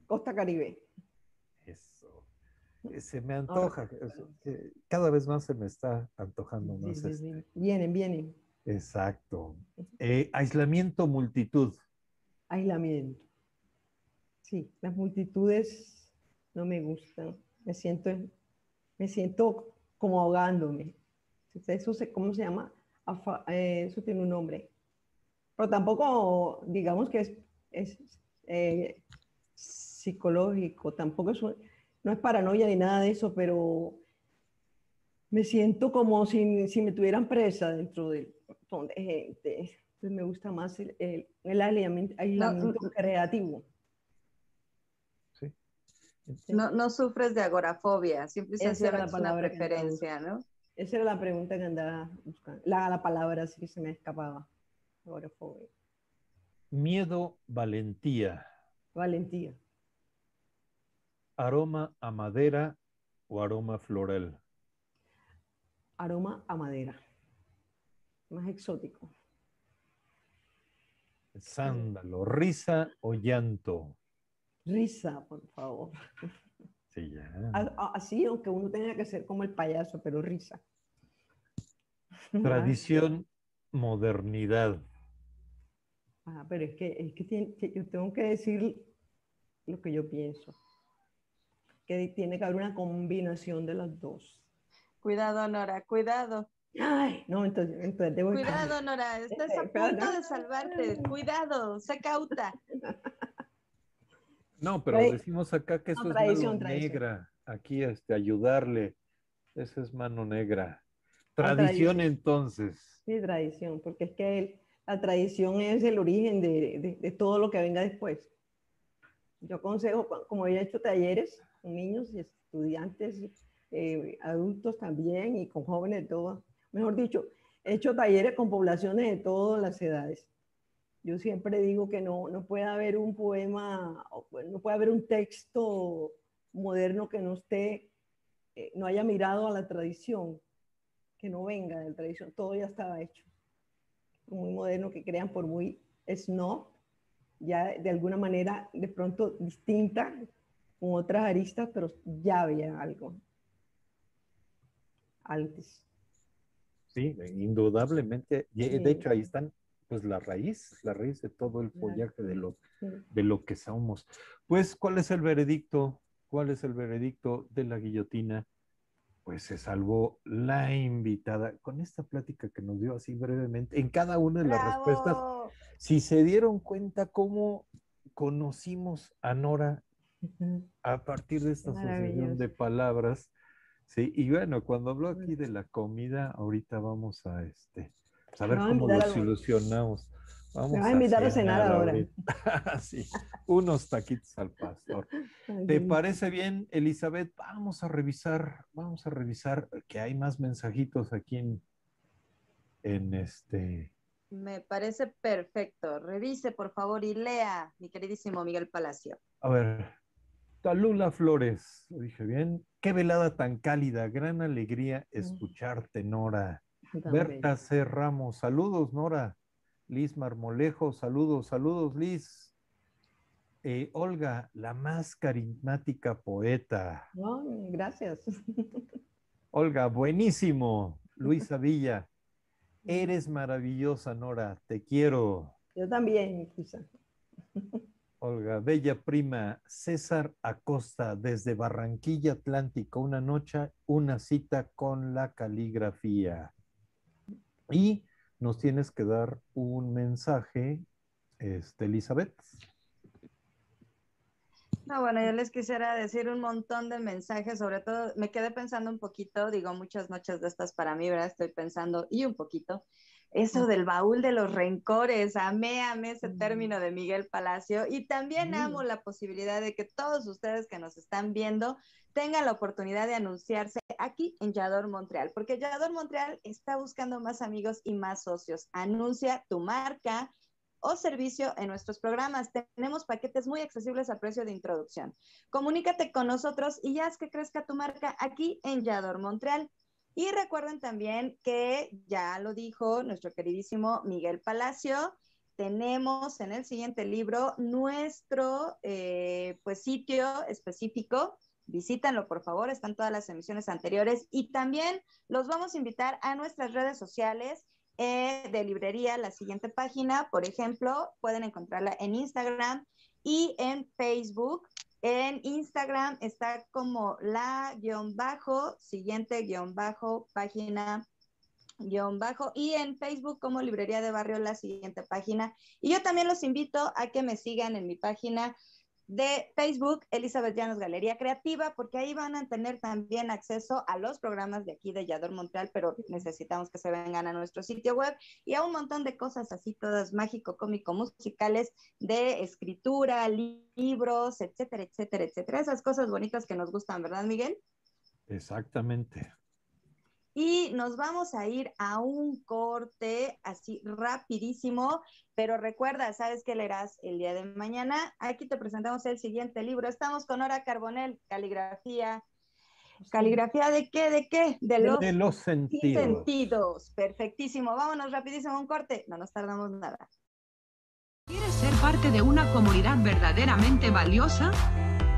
Costa Caribe. Eh, se me antoja. Cada vez más se me está antojando más. Sí, Vienen, vienen. Exacto. Eh, aislamiento, multitud. Aislamiento. Sí, las multitudes no me gustan. Me siento, me siento como ahogándome. Eso, ¿cómo se llama? Eh, eso tiene un nombre. Pero tampoco, digamos que es, eh, psicológico, tampoco es, no es paranoia ni nada de eso, pero me siento como si, si me tuvieran presa dentro de de gente. Entonces me gusta más el, el, aislamiento, creativo. Sí. No, no, sufres de agorafobia, siempre se hace una preferencia, ¿no? Esa era la pregunta que andaba buscando. La, la palabra sí que se me escapaba. Agorafobia. Miedo, valentía. Valentía. Aroma a madera o aroma floral. Aroma a madera más exótico. Sándalo, risa o llanto. Risa, por favor. Sí, ya. Así, aunque uno tenga que ser como el payaso, pero risa. Tradición, modernidad. Ah, pero es que, es que, yo tengo que decir lo que yo pienso. Que tiene que haber una combinación de las dos. Cuidado, Nora, cuidado. Ay, no, entonces, entonces Cuidado, Nora, estás a punto de salvarte. Cuidado, se cauta. No, pero decimos acá que eso es mano negra. Aquí, este, ayudarle. Esa es mano negra. Tradición, entonces. Sí, tradición, porque es que la tradición es el origen de, de, todo lo que venga después. Yo aconsejo, como he hecho talleres niños y estudiantes, eh, adultos también y con jóvenes, todo mejor dicho, he hecho talleres con poblaciones de todas las edades. Yo siempre digo que no, no puede haber un poema, no puede haber un texto moderno que no esté, eh, no haya mirado a la tradición, que no venga de la tradición, todo ya estaba hecho. Muy moderno, que crean por muy snob, ya de alguna manera de pronto distinta, con otras aristas, pero ya había algo antes. Sí, indudablemente. De hecho, ahí están, pues, la raíz, la raíz de todo el follaje de lo, de lo que somos. Pues, ¿cuál es el veredicto? ¿Cuál es el veredicto de la guillotina? Pues se salvó la invitada con esta plática que nos dio así brevemente en cada una de las respuestas. Si se dieron cuenta cómo conocimos a Nora a partir de esta asociación de palabras, Sí, y bueno, cuando habló aquí de la comida, ahorita vamos a este, saber cómo lo solucionamos. Vamos a invitar a cenar, ahora. sí, unos taquitos al pastor. ¿Te parece bien, Elizabeth? Vamos a revisar, vamos a revisar que hay más mensajitos aquí en, en este. Me parece perfecto. Revise, por favor, y lea, mi queridísimo Miguel Palacio. A ver, Talula Flores, lo dije bien. Qué velada tan cálida, gran alegría mm. escucharte, Nora. Berta C. Ramos, saludos, Nora. Liz Marmolejo, saludos, saludos, Liz. Eh, Olga, la más carismática poeta. gracias. Olga, buenísimo. Luisa Villa, eres maravillosa, Nora, te quiero. Yo también, Luisa. Olga, bella prima, César Acosta, desde Barranquilla Atlántico, una noche, una cita con la caligrafía. Y nos tienes que dar un mensaje, este, Elizabeth. No, bueno, yo les quisiera decir un montón de mensajes, sobre todo me quedé pensando un poquito, digo muchas noches de estas para mí, ¿verdad? Estoy pensando y un poquito. Eso del baúl de los rencores, amé, amé ese mm. término de Miguel Palacio y también amo la posibilidad de que todos ustedes que nos están viendo tengan la oportunidad de anunciarse aquí en Yador Montreal, porque Yador Montreal está buscando más amigos y más socios. Anuncia tu marca, o servicio en nuestros programas. Tenemos paquetes muy accesibles a precio de introducción. Comunícate con nosotros y ya haz que crezca tu marca aquí en Yador Montreal. Y recuerden también que ya lo dijo nuestro queridísimo Miguel Palacio, tenemos en el siguiente libro nuestro eh, pues, sitio específico. Visítanlo, por favor, están todas las emisiones anteriores y también los vamos a invitar a nuestras redes sociales eh, de librería, la siguiente página, por ejemplo, pueden encontrarla en Instagram y en Facebook. En Instagram está como la guion bajo, siguiente guion bajo, página guion bajo y en Facebook como Librería de Barrio, la siguiente página. Y yo también los invito a que me sigan en mi página de Facebook, Elizabeth Llanos Galería Creativa, porque ahí van a tener también acceso a los programas de aquí de Yador Montreal, pero necesitamos que se vengan a nuestro sitio web y a un montón de cosas así, todas mágico, cómico, musicales, de escritura, libros, etcétera, etcétera, etcétera. Esas cosas bonitas que nos gustan, ¿verdad, Miguel? Exactamente. Y nos vamos a ir a un corte así rapidísimo, pero recuerda, ¿sabes qué leerás el día de mañana? Aquí te presentamos el siguiente libro. Estamos con Hora Carbonel, caligrafía. ¿Caligrafía de qué? ¿De qué? De los, de los sentidos. sentidos. Perfectísimo. Vámonos rapidísimo a un corte. No nos tardamos nada. ¿Quieres ser parte de una comunidad verdaderamente valiosa?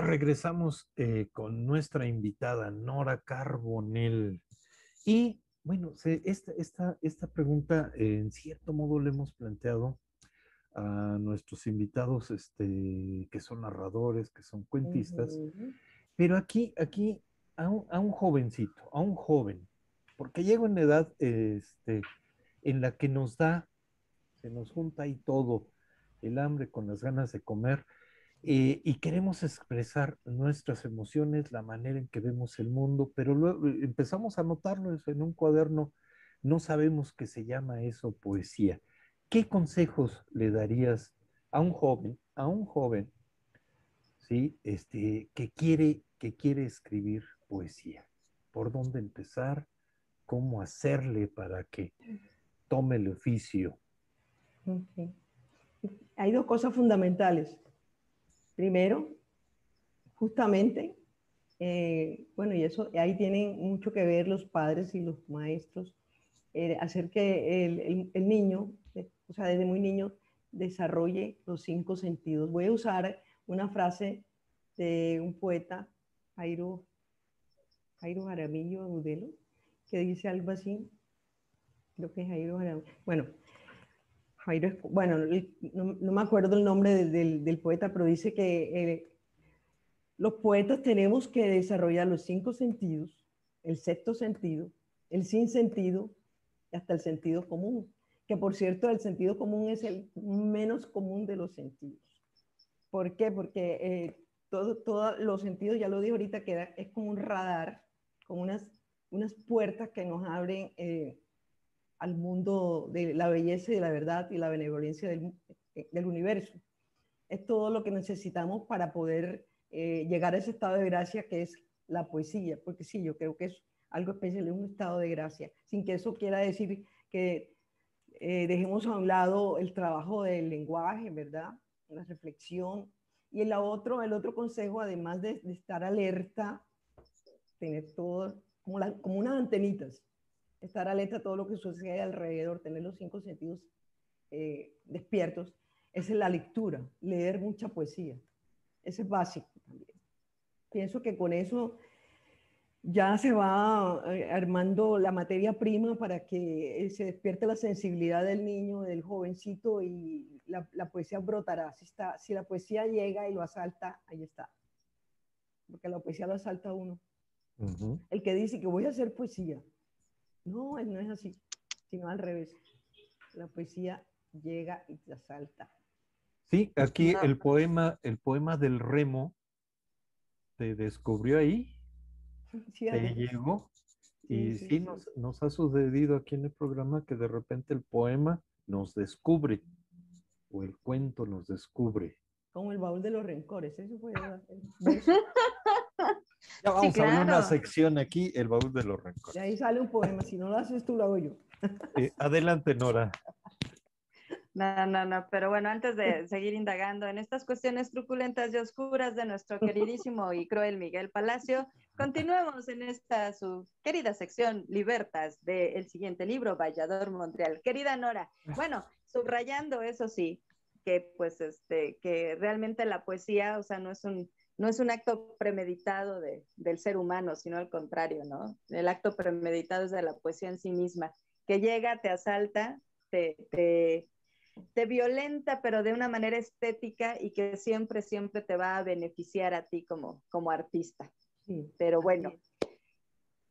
Regresamos eh, con nuestra invitada Nora Carbonell. Y bueno, esta, esta, esta pregunta en cierto modo le hemos planteado a nuestros invitados este, que son narradores, que son cuentistas, pero aquí, aquí a un, a un, jovencito, a un joven, porque llego en edad este, en la que nos da, se nos junta ahí todo, el hambre con las ganas de comer, eh, y queremos expresar nuestras emociones, la manera en que vemos el mundo, pero luego eh, empezamos a notarlo en un cuaderno, no sabemos qué se llama eso poesía. ¿Qué consejos le darías a un joven, a un joven, ¿sí? este, que, quiere, que quiere escribir poesía? ¿Por dónde empezar? ¿Cómo hacerle para que tome el oficio? Hay dos cosas fundamentales. Primero, justamente, eh, bueno, y eso ahí tienen mucho que ver los padres y los maestros, eh, hacer que el, niño, eh, o sea, desde muy niño, desarrolle los cinco sentidos. Voy a usar una frase de un poeta, Jairo, Jairo Jaramillo Agudelo, que dice algo así, creo que es Jairo Jaramillo. Bueno, bueno, no, me acuerdo el nombre del, poeta, pero dice que eh, los poetas tenemos que desarrollar los cinco sentidos, el sexto sentido, el sin sentido hasta el sentido común, que por cierto el sentido común es el menos común de los sentidos. ¿Por qué? Porque eh, todos los sentidos, ya lo dije ahorita, que es como un radar, como unas, unas puertas que nos abren eh, al mundo de la belleza y de la verdad y la benevolencia del, eh, universo. es todo lo que necesitamos para poder eh, llegar a ese estado de gracia que es la poesía, porque sí, yo creo que es algo especial, es un estado de gracia, sin que eso quiera decir que eh, dejemos a un lado el trabajo del lenguaje, ¿verdad? La reflexión. Y el otro, el otro consejo, además de, estar alerta, tener todo, como, como unas antenitas, estar alerta a todo lo que sucede alrededor, tener los cinco sentidos eh, despiertos, es la lectura, leer mucha poesía. Ese es básico también. Pienso que con eso ya se va eh, armando la materia prima para que eh, se despierte la sensibilidad del niño, del jovencito y la, poesía brotará. Si, está, si la poesía llega y lo asalta, ahí está. Porque la poesía lo asalta a uno. El que dice que voy a hacer poesía. No, no es así, sino al revés. La poesía llega y te asalta. Sí, aquí el poema, el poema del remo te descubrió ahí sí, te llegó. Y sí, nos, nos, ha sucedido aquí en el programa que de repente el poema nos descubre o el cuento nos descubre. Como el baúl de los rencores, eso fue Ya vamos a ver una sección aquí, el baúl de los rencores. De ahí sale un poema, si no lo haces tú, lo hago yo. Eh, adelante, Nora. No, no, no, pero bueno, antes de seguir indagando en estas cuestiones truculentas y oscuras de nuestro queridísimo y cruel Miguel Palacio, continuemos en esta su querida sección Libertas del siguiente libro, Vallador Montreal. Querida Nora, bueno, subrayando eso sí, que pues este, que realmente la poesía, o sea, no es un, no es un acto premeditado de, del ser humano, sino al contrario, ¿no? El acto premeditado es de la poesía en sí misma, que llega, te asalta, te, te te violenta, pero de una manera estética y que siempre, siempre te va a beneficiar a ti como, como artista. Pero bueno,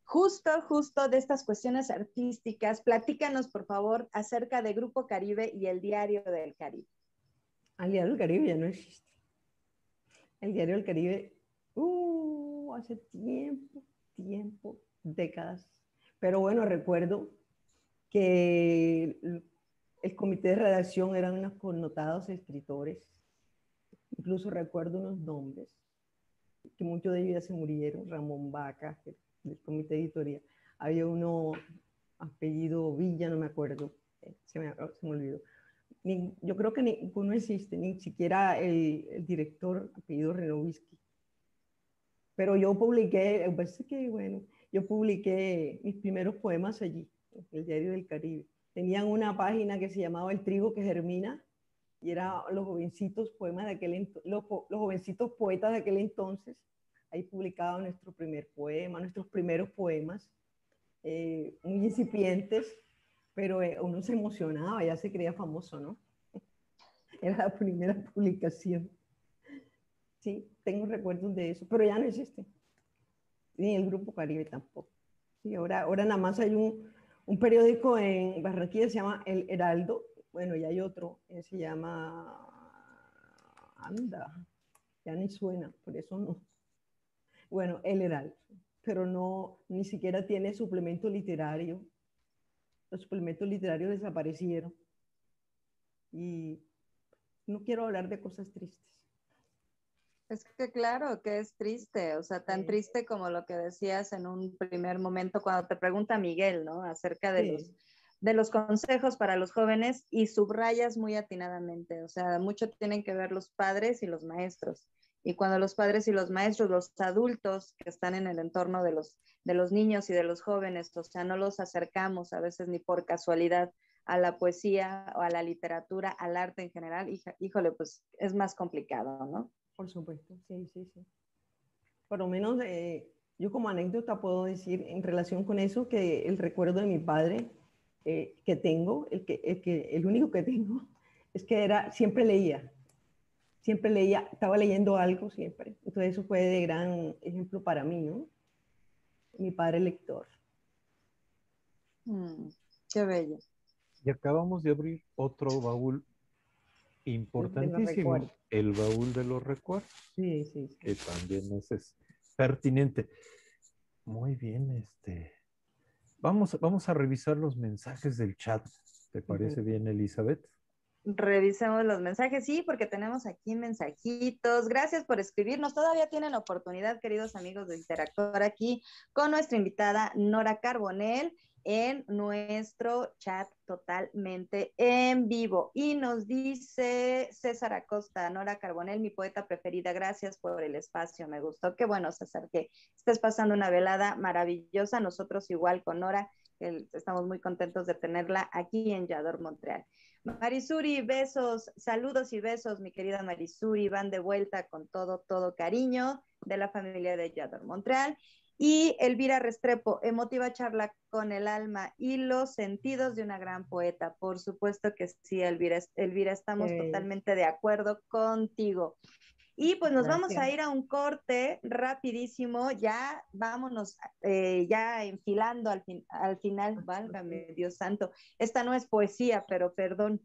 justo, justo de estas cuestiones artísticas, platícanos, por favor, acerca de Grupo Caribe y el Diario del Caribe. El Diario del Caribe ya no existe. El Diario del Caribe, uh, hace tiempo, tiempo, décadas. Pero bueno, recuerdo que el comité de redacción eran unos connotados escritores. Incluso recuerdo unos nombres, que muchos de ellos ya se murieron. Ramón Vaca, del comité editorial. Había uno apellido Villa, no me acuerdo, eh, se me olvidó. Yo creo que ninguno existe, ni siquiera el, director apellido Renovisky. Pero yo publiqué, parece que bueno, yo publiqué mis primeros poemas allí, en el Diario del Caribe tenían una página que se llamaba El trigo que germina y era los jovencitos poemas de aquel los, los, jovencitos poetas de aquel entonces. Ahí publicaban nuestro primer poema, nuestros primeros poemas, eh, muy incipientes, pero eh, uno se emocionaba, ya se creía famoso, ¿no? Era la primera publicación. Sí, tengo recuerdos de eso, pero ya no existe. Ni el Grupo Caribe tampoco. Sí, ahora, ahora nada más hay un, un periódico en Barranquilla se llama El Heraldo. Bueno, y hay otro, que se llama Anda, ya ni suena, por eso no. Bueno, El Heraldo, pero no, ni siquiera tiene suplemento literario. Los suplementos literarios desaparecieron. Y no quiero hablar de cosas tristes. Es que claro, que es triste, o sea, tan triste como lo que decías en un primer momento cuando te pregunta Miguel, ¿no? Acerca de, los, de los consejos para los jóvenes y subrayas muy atinadamente, o sea, mucho tienen que ver los padres y los maestros. Y cuando los padres y los maestros, los adultos que están en el entorno de los, de los niños y de los jóvenes, o sea, no los acercamos a veces ni por casualidad a la poesía o a la literatura, al arte en general, híjole, pues es más complicado, ¿no? Por supuesto, sí, sí, sí. Por lo menos eh, yo como anécdota puedo decir en relación con eso que el recuerdo de mi padre eh, que tengo, el, que, el, que, el único que tengo, es que era, siempre leía, siempre leía, estaba leyendo algo siempre. Entonces eso fue de gran ejemplo para mí, ¿no? Mi padre lector. Mm, qué bello. Y acabamos de abrir otro baúl Importantísimo, el baúl de los recuerdos. Sí, sí, Que también es, pertinente. Muy bien, este. Vamos, vamos a revisar los mensajes del chat. ¿Te parece bien, Elizabeth? Revisemos los mensajes, sí, porque tenemos aquí mensajitos. Gracias por escribirnos. Todavía tienen oportunidad, queridos amigos, de interactuar aquí con nuestra invitada Nora Carbonell en nuestro chat totalmente en vivo. Y nos dice César Acosta, Nora Carbonell, mi poeta preferida, gracias por el espacio, me gustó. Qué bueno, César, que estés pasando una velada maravillosa. Nosotros igual con Nora, estamos muy contentos de tenerla aquí en Yador, Montreal. Marisuri, besos, saludos y besos, mi querida Marisuri, van de vuelta con todo, todo cariño de la familia de Yador Montreal. Y Elvira Restrepo, emotiva charla con el alma y los sentidos de una gran poeta. Por supuesto que sí, Elvira, Elvira estamos totalmente de acuerdo contigo. Y pues nos vamos a ir a un corte rapidísimo, ya vámonos, eh, ya enfilando al, al final, válgame Dios santo, esta no es poesía, pero perdón.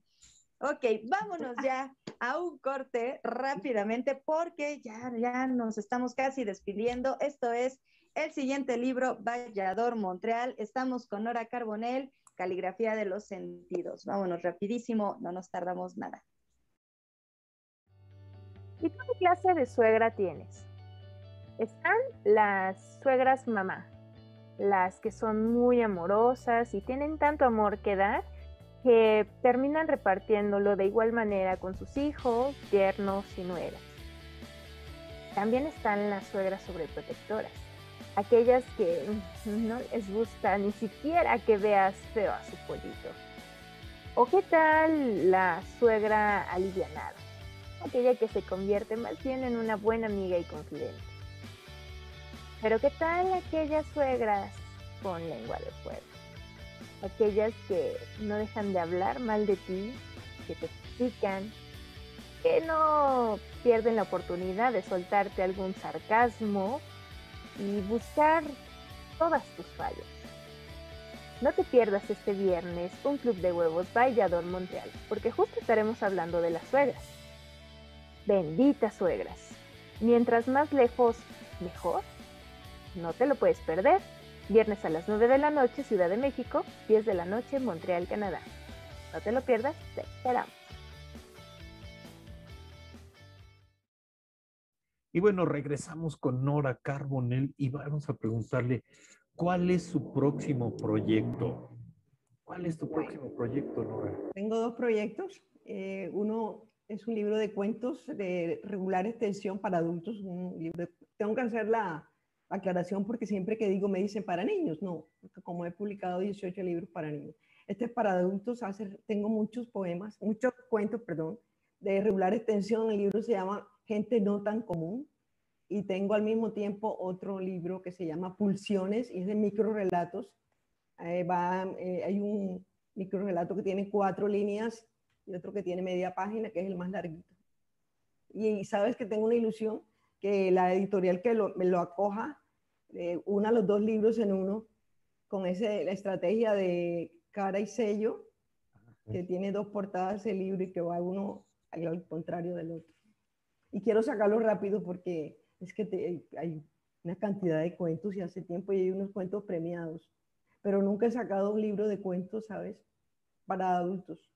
Ok, vámonos ya a un corte rápidamente porque ya, ya nos estamos casi despidiendo. Esto es el siguiente libro, Vallador Montreal. Estamos con Nora Carbonell, Caligrafía de los Sentidos. Vámonos rapidísimo, no nos tardamos nada. ¿Y qué clase de suegra tienes? Están las suegras mamá, las que son muy amorosas y tienen tanto amor que dar que terminan repartiéndolo de igual manera con sus hijos, yernos y nueras. También están las suegras sobreprotectoras, aquellas que no les gusta ni siquiera que veas feo a su pollito. ¿O qué tal la suegra alivianada? Aquella que se convierte más bien en una buena amiga y confidente. Pero ¿qué tal aquellas suegras con lengua de fuego? Aquellas que no dejan de hablar mal de ti, que te critican, que no pierden la oportunidad de soltarte algún sarcasmo y buscar todas tus fallas. No te pierdas este viernes un club de huevos Vallador Montreal, porque justo estaremos hablando de las suegras. Benditas suegras. Mientras más lejos, mejor. No te lo puedes perder. Viernes a las 9 de la noche, Ciudad de México, 10 de la noche, Montreal, Canadá. No te lo pierdas, te esperamos. Y bueno, regresamos con Nora Carbonell y vamos a preguntarle cuál es su próximo proyecto. ¿Cuál es tu próximo proyecto, Nora? Tengo dos proyectos. Eh, uno es un libro de cuentos de regular extensión para adultos. Tengo que hacer la aclaración porque siempre que digo me dicen para niños. No, como he publicado 18 libros para niños. Este es para adultos. tengo muchos poemas, muchos cuentos, perdón, de regular extensión. El libro se llama Gente no tan común. Y tengo al mismo tiempo otro libro que se llama Pulsiones y es de microrelatos. Eh, va, eh, hay un microrelato que tiene cuatro líneas y otro que tiene media página, que es el más larguito. Y, sabes que tengo una ilusión que la editorial que me lo acoja, eh, una los dos libros en uno, con ese, la estrategia de cara y sello, que tiene dos portadas el libro y que va uno al contrario del otro. Y quiero sacarlo rápido porque es que hay una cantidad de cuentos y hace tiempo y hay unos cuentos premiados, pero nunca he sacado un libro de cuentos, ¿sabes? Para adultos.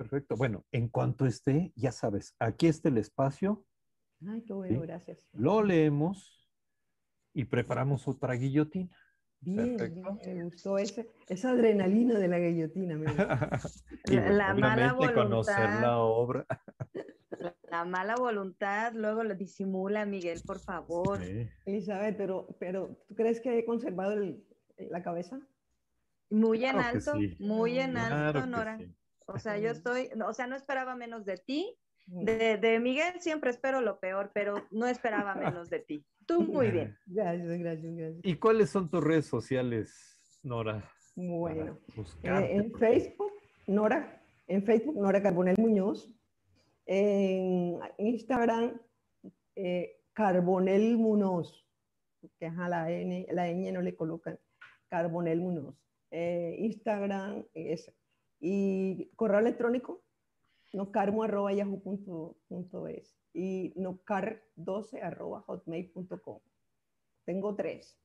Perfecto. Bueno, en cuanto esté, ya sabes, aquí está el espacio. Ay, qué bueno, gracias. Lo leemos y preparamos otra guillotina. Bien, me gustó esa adrenalina de la guillotina. la, mala voluntad. conocer la obra. La, mala voluntad luego lo disimula, Miguel, por favor. Elizabeth, pero, pero ¿tú crees que he conservado la cabeza? Muy en alto, muy en alto, Nora. O sea, yo estoy, o sea, no esperaba menos de ti. De, de, Miguel siempre espero lo peor, pero no esperaba menos de ti. Tú muy bien. Gracias, gracias, gracias. ¿Y cuáles son tus redes sociales, Nora? Bueno, eh, en Facebook, Nora, en Facebook, Nora Carbonel Muñoz. En Instagram, eh, Carbonel Muñoz, que a la N, la N no le colocan, Carbonel Muñoz. Eh, Instagram es y correo electrónico, nocarmo.yahoo.es y nocar12 hotmail.com. Tengo tres.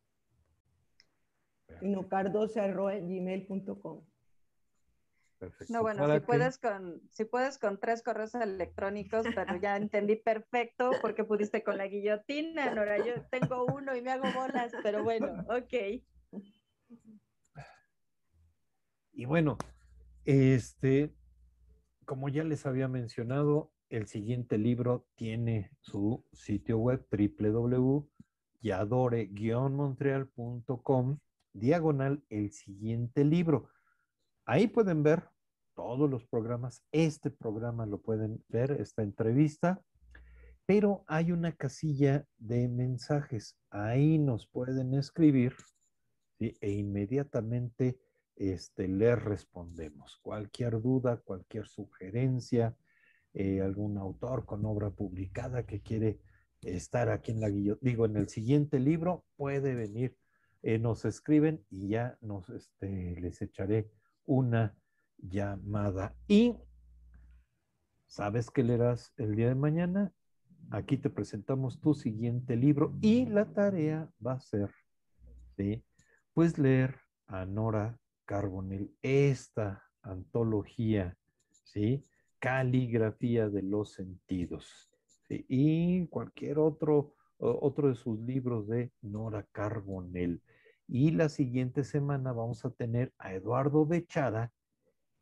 Y nocar12 gmail.com. Perfecto. No, bueno, si puedes, con, si puedes con tres correos electrónicos, pero ya entendí perfecto porque pudiste con la guillotina, Nora. Yo tengo uno y me hago bolas, pero bueno, ok. Y bueno, este, como ya les había mencionado, el siguiente libro tiene su sitio web www.yadore-montreal.com diagonal el siguiente libro. Ahí pueden ver todos los programas. Este programa lo pueden ver, esta entrevista. Pero hay una casilla de mensajes. Ahí nos pueden escribir e inmediatamente este, les respondemos. Cualquier duda, cualquier sugerencia, eh, algún autor con obra publicada que quiere estar aquí en la guillotina, digo, en el siguiente libro, puede venir. Eh, nos escriben y ya nos, este, les echaré una llamada. Y, ¿sabes qué leerás el día de mañana? Aquí te presentamos tu siguiente libro y la tarea va a ser, ¿sí? Pues leer a Nora Carbonell esta antología, ¿sí? Caligrafía de los sentidos. Y cualquier otro, otro de sus libros de Nora Carbonell. Y la siguiente semana vamos a tener a Eduardo Bechara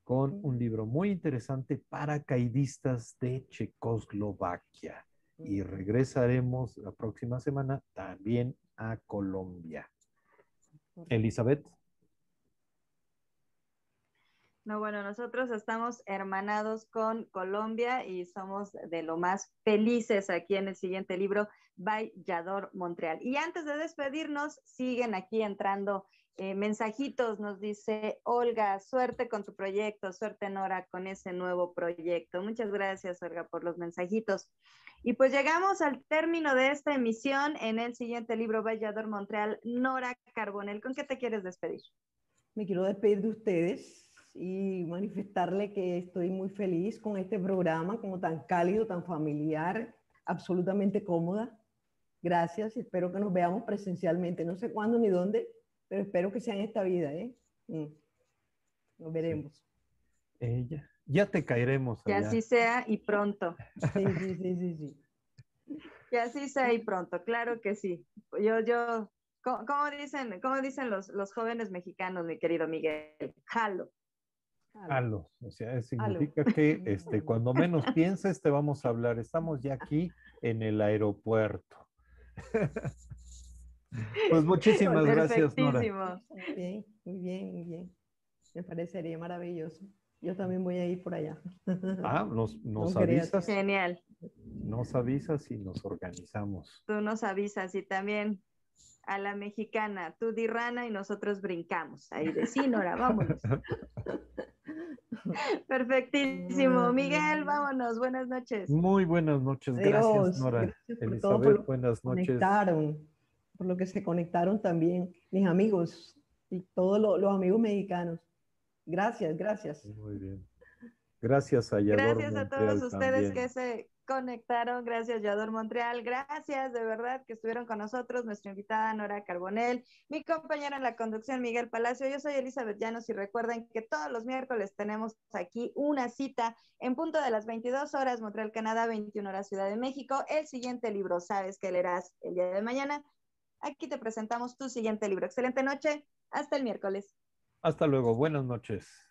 con un libro muy interesante, Paracaidistas de Checoslovaquia. Y regresaremos la próxima semana también a Colombia. Elizabeth. No, bueno, nosotros estamos hermanados con Colombia y somos de lo más felices aquí en el siguiente libro, Vallador Montreal. Y antes de despedirnos, siguen aquí entrando eh, mensajitos. Nos dice Olga, suerte con tu proyecto, suerte Nora con ese nuevo proyecto. Muchas gracias, Olga, por los mensajitos. Y pues llegamos al término de esta emisión en el siguiente libro, Vallador Montreal, Nora Carbonel. ¿Con qué te quieres despedir? Me quiero despedir de ustedes y manifestarle que estoy muy feliz con este programa, como tan cálido, tan familiar, absolutamente cómoda. Gracias, espero que nos veamos presencialmente, no sé cuándo ni dónde, pero espero que sea en esta vida, ¿eh? Mm. Nos veremos. Ella, ya te caeremos. Que así sea y pronto. Sí, sí, sí, sí, sí. Que así sea y pronto, claro que sí. Yo, yo, ¿cómo, dicen, cómo dicen los, los jóvenes mexicanos, mi querido Miguel? Jalo. Halo, o sea, significa que este, cuando menos pienses te vamos a hablar. Estamos ya aquí en el aeropuerto. pues muchísimas gracias, Nora. Muy bien, muy bien, muy bien. Me parecería maravilloso. Yo también voy a ir por allá. Ah, nos, nos avisas. Genial. Nos avisas y nos organizamos. Tú nos avisas y también a la mexicana, tú dirrana y nosotros brincamos. Ahí de sí, Nora, vámonos. Perfectísimo. Miguel, vámonos. Buenas noches. Muy buenas noches. Gracias, Nora. Elizabeth, buenas noches. Conectaron, por lo que se conectaron también mis amigos y todos los, amigos mexicanos. Gracias, gracias. Muy bien. Gracias a Gracias a todos ustedes que se conectaron. Gracias, Yador Montreal. Gracias de verdad que estuvieron con nosotros. Nuestra invitada Nora Carbonel, mi compañera en la conducción Miguel Palacio. Yo soy Elizabeth Llanos y recuerden que todos los miércoles tenemos aquí una cita en punto de las 22 horas Montreal, Canadá, 21 horas Ciudad de México. El siguiente libro, sabes que leerás el día de mañana. Aquí te presentamos tu siguiente libro. Excelente noche. Hasta el miércoles. Hasta luego. Buenas noches.